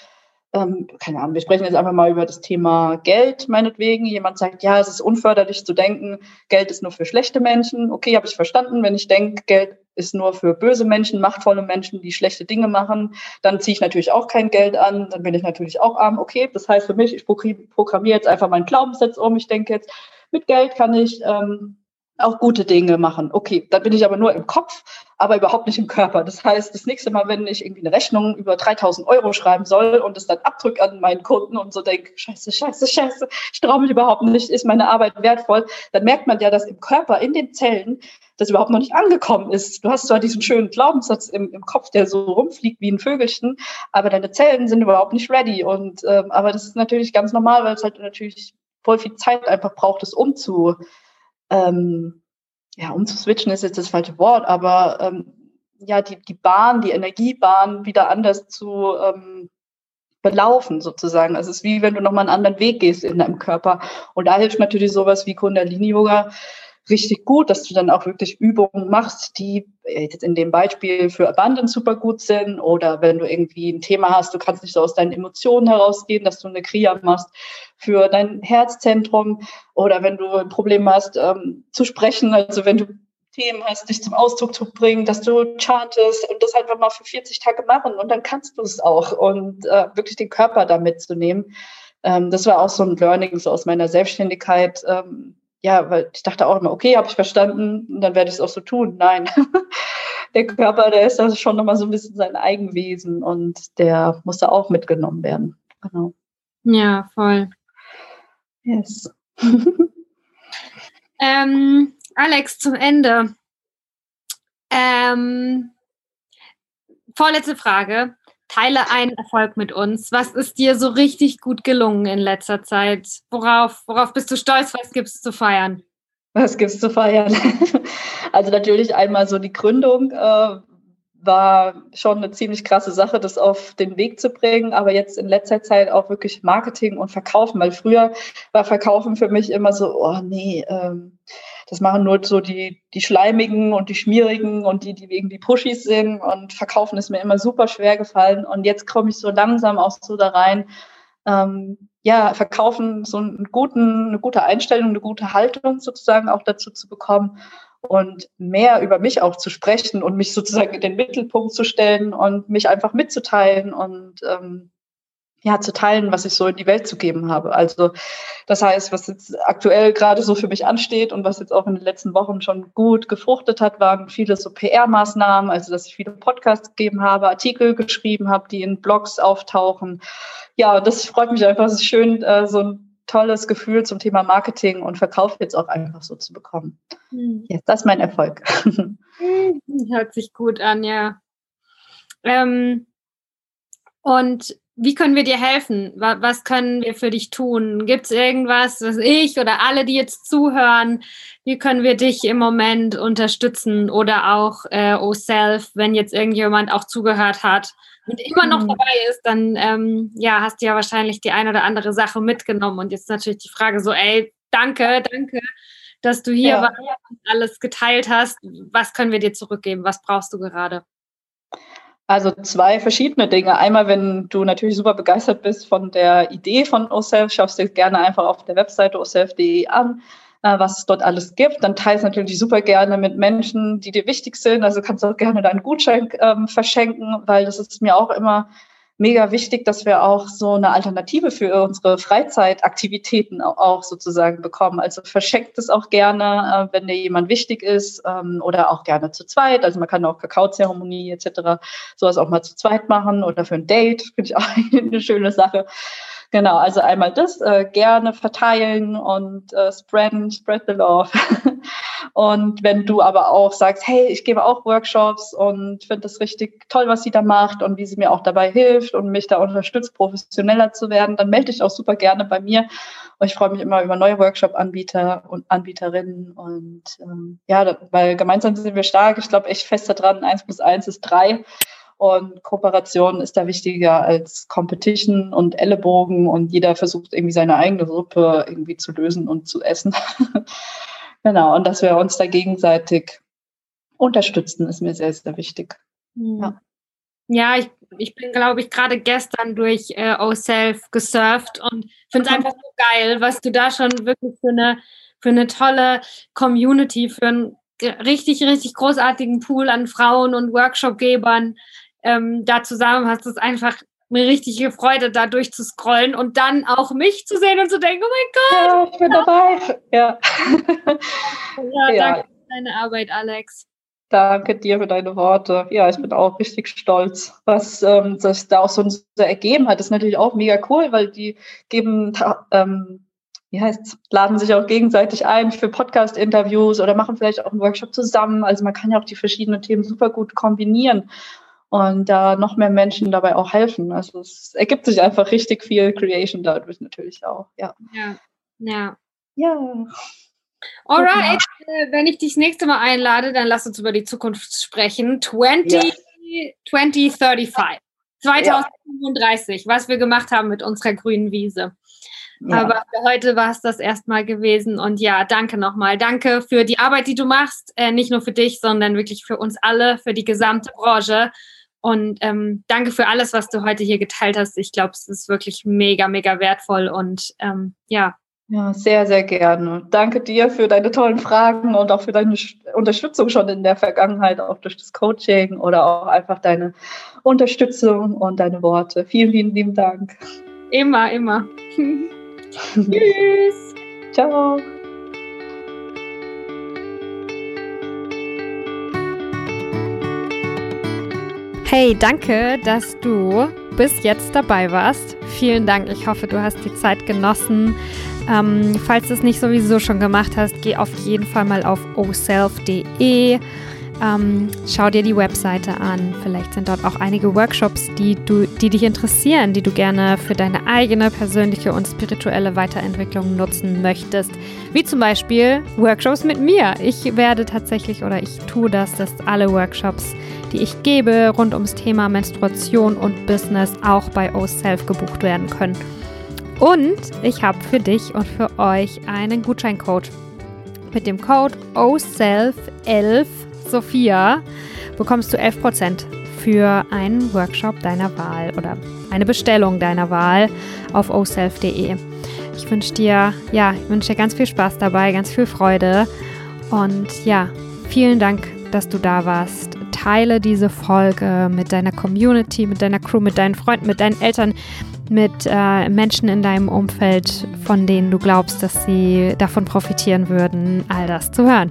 ähm, keine Ahnung, wir sprechen jetzt einfach mal über das Thema Geld, meinetwegen. Jemand sagt, ja, es ist unförderlich zu denken, Geld ist nur für schlechte Menschen. Okay, habe ich verstanden. Wenn ich denke, Geld ist nur für böse Menschen, machtvolle Menschen, die schlechte Dinge machen, dann ziehe ich natürlich auch kein Geld an, dann bin ich natürlich auch arm. Okay, das heißt für mich, ich programmiere jetzt einfach meinen Glaubenssatz um. Ich denke jetzt, mit Geld kann ich ähm, auch gute Dinge machen. Okay, dann bin ich aber nur im Kopf, aber überhaupt nicht im Körper. Das heißt, das nächste Mal, wenn ich irgendwie eine Rechnung über 3000 Euro schreiben soll und es dann abdrücke an meinen Kunden und so denke, scheiße, scheiße, scheiße, ich traue mich überhaupt nicht, ist meine Arbeit wertvoll, dann merkt man ja, dass im Körper, in den Zellen, das überhaupt noch nicht angekommen ist. Du hast zwar diesen schönen Glaubenssatz im, im Kopf, der so rumfliegt wie ein Vögelchen, aber deine Zellen sind überhaupt nicht ready. Und ähm, aber das ist natürlich ganz normal, weil es halt natürlich voll viel Zeit einfach braucht, es umzu ähm, ja, umzuswitchen ist jetzt das falsche Wort, aber ähm, ja, die, die Bahn, die Energiebahn wieder anders zu ähm, belaufen sozusagen. Also es ist wie wenn du nochmal einen anderen Weg gehst in deinem Körper. Und da hilft natürlich sowas wie Kundalini-Yoga, richtig gut, dass du dann auch wirklich Übungen machst, die jetzt in dem Beispiel für Abundance super gut sind oder wenn du irgendwie ein Thema hast, du kannst nicht so aus deinen Emotionen herausgehen, dass du eine Kriya machst für dein Herzzentrum oder wenn du ein Problem hast ähm, zu sprechen, also wenn du Themen hast, dich zum Ausdruck zu bringen, dass du chantest und das einfach mal für 40 Tage machen und dann kannst du es auch und äh, wirklich den Körper da mitzunehmen. Ähm, das war auch so ein Learning so aus meiner Selbstständigkeit. Ähm, ja, weil ich dachte auch immer, okay, habe ich verstanden, dann werde ich es auch so tun. Nein, *laughs* der Körper, der ist also schon nochmal so ein bisschen sein Eigenwesen und der muss da auch mitgenommen werden. Genau. Ja, voll. Yes. *laughs* ähm, Alex, zum Ende. Ähm, vorletzte Frage teile einen Erfolg mit uns. Was ist dir so richtig gut gelungen in letzter Zeit? Worauf, worauf bist du stolz? Was gibt es zu feiern? Was gibt es zu feiern? *laughs* Also natürlich einmal so die Gründung äh, war schon eine ziemlich krasse Sache, das auf den Weg zu bringen. Aber jetzt in letzter Zeit auch wirklich Marketing und Verkaufen, weil früher war Verkaufen für mich immer so, oh nee, ähm, das machen nur so die, die Schleimigen und die Schmierigen und die, die wegen die Pushis sind. Und Verkaufen ist mir immer super schwer gefallen. Und jetzt komme ich so langsam auch so da rein, ähm, ja, verkaufen, so einen guten, eine gute Einstellung, eine gute Haltung sozusagen auch dazu zu bekommen und mehr über mich auch zu sprechen und mich sozusagen in den Mittelpunkt zu stellen und mich einfach mitzuteilen und ähm, ja, zu teilen, was ich so in die Welt zu geben habe. Also das heißt, was jetzt aktuell gerade so für mich ansteht und was jetzt auch in den letzten Wochen schon gut gefruchtet hat, waren viele so PR-Maßnahmen, also dass ich viele Podcasts gegeben habe, Artikel geschrieben habe, die in Blogs auftauchen. Ja, das freut mich einfach. Es ist schön, äh, so ein tolles Gefühl zum Thema Marketing und Verkauf jetzt auch einfach so zu bekommen. Ja, das ist mein Erfolg. *laughs* Hört sich gut an, ja. Ähm, und wie können wir dir helfen? Was können wir für dich tun? Gibt es irgendwas, was ich oder alle, die jetzt zuhören, wie können wir dich im Moment unterstützen oder auch äh, O-Self, wenn jetzt irgendjemand auch zugehört hat und immer noch mhm. dabei ist, dann ähm, ja, hast du ja wahrscheinlich die ein oder andere Sache mitgenommen und jetzt natürlich die Frage so, ey, danke, danke, dass du hier ja. warst und alles geteilt hast. Was können wir dir zurückgeben? Was brauchst du gerade? Also zwei verschiedene Dinge. Einmal, wenn du natürlich super begeistert bist von der Idee von OSELF, schaust dir gerne einfach auf der Webseite oself.de an, äh, was es dort alles gibt. Dann teilst natürlich super gerne mit Menschen, die dir wichtig sind. Also kannst du auch gerne deinen Gutschein ähm, verschenken, weil das ist mir auch immer mega wichtig, dass wir auch so eine Alternative für unsere Freizeitaktivitäten auch sozusagen bekommen. Also verschenkt es auch gerne, äh, wenn dir jemand wichtig ist ähm, oder auch gerne zu zweit. Also man kann auch Kakaozeremonie etc. sowas auch mal zu zweit machen oder für ein Date, *laughs* finde ich auch eine schöne Sache. Genau, also einmal das äh, gerne verteilen und äh, spreaden, spread the love. *laughs* und wenn du aber auch sagst, hey, ich gebe auch Workshops und finde das richtig toll, was sie da macht und wie sie mir auch dabei hilft und mich da unterstützt, professioneller zu werden, dann melde dich auch super gerne bei mir. Und ich freue mich immer über neue Workshop-Anbieter und Anbieterinnen. Und ähm, ja, weil gemeinsam sind wir stark. Ich glaube echt fest daran, eins plus eins ist drei. Und Kooperation ist da wichtiger als Competition und Ellenbogen und jeder versucht irgendwie seine eigene Suppe irgendwie zu lösen und zu essen. *laughs* genau, und dass wir uns da gegenseitig unterstützen, ist mir sehr, sehr wichtig. Mhm. Ja. Ja, ich, ich bin, glaube ich, gerade gestern durch äh, O-Self gesurft und finde es einfach so geil, was du da schon wirklich für eine, für eine tolle Community, für einen richtig, richtig großartigen Pool an Frauen und Workshopgebern ähm, da zusammen hast. Es ist einfach eine richtige Freude, da durchzuscrollen und dann auch mich zu sehen und zu denken, oh mein Gott. Ja, ich bin dabei. Ja. ja, ja. danke für deine Arbeit, Alex. Danke dir für deine Worte. Ja, ich bin auch richtig stolz, was ähm, sich da auch so, so ergeben hat. Das ist natürlich auch mega cool, weil die geben, ähm, wie heißt laden sich auch gegenseitig ein für Podcast-Interviews oder machen vielleicht auch einen Workshop zusammen. Also man kann ja auch die verschiedenen Themen super gut kombinieren und da noch mehr Menschen dabei auch helfen. Also es ergibt sich einfach richtig viel Creation dadurch natürlich auch. Ja. Ja. Ja. ja. Alright, äh, wenn ich dich das nächste Mal einlade, dann lass uns über die Zukunft sprechen. 20, ja. 2035. 2035, ja. was wir gemacht haben mit unserer grünen Wiese. Ja. Aber für heute war es das erstmal gewesen. Und ja, danke nochmal. Danke für die Arbeit, die du machst. Äh, nicht nur für dich, sondern wirklich für uns alle, für die gesamte Branche. Und ähm, danke für alles, was du heute hier geteilt hast. Ich glaube, es ist wirklich mega, mega wertvoll und ähm, ja. Ja, sehr, sehr gerne. Danke dir für deine tollen Fragen und auch für deine Unterstützung schon in der Vergangenheit, auch durch das Coaching oder auch einfach deine Unterstützung und deine Worte. Vielen, vielen lieben Dank. Immer, immer. *laughs* Tschüss. *laughs* Ciao. Hey, danke, dass du bis jetzt dabei warst. Vielen Dank. Ich hoffe, du hast die Zeit genossen. Ähm, falls du es nicht sowieso schon gemacht hast, geh auf jeden Fall mal auf oself.de ähm, schau dir die Webseite an. Vielleicht sind dort auch einige Workshops, die, du, die dich interessieren, die du gerne für deine eigene persönliche und spirituelle Weiterentwicklung nutzen möchtest. Wie zum Beispiel Workshops mit mir. Ich werde tatsächlich oder ich tue das, dass alle Workshops, die ich gebe rund ums Thema Menstruation und Business auch bei OSelf gebucht werden können. Und ich habe für dich und für euch einen Gutscheincode. Mit dem Code OSELF11 Sophia bekommst du 11% für einen Workshop deiner Wahl oder eine Bestellung deiner Wahl auf oself.de. Ich wünsche dir, ja, ich wünsche dir ganz viel Spaß dabei, ganz viel Freude und ja, vielen Dank, dass du da warst. Teile diese Folge mit deiner Community, mit deiner Crew, mit deinen Freunden, mit deinen Eltern, mit äh, Menschen in deinem Umfeld, von denen du glaubst, dass sie davon profitieren würden, all das zu hören.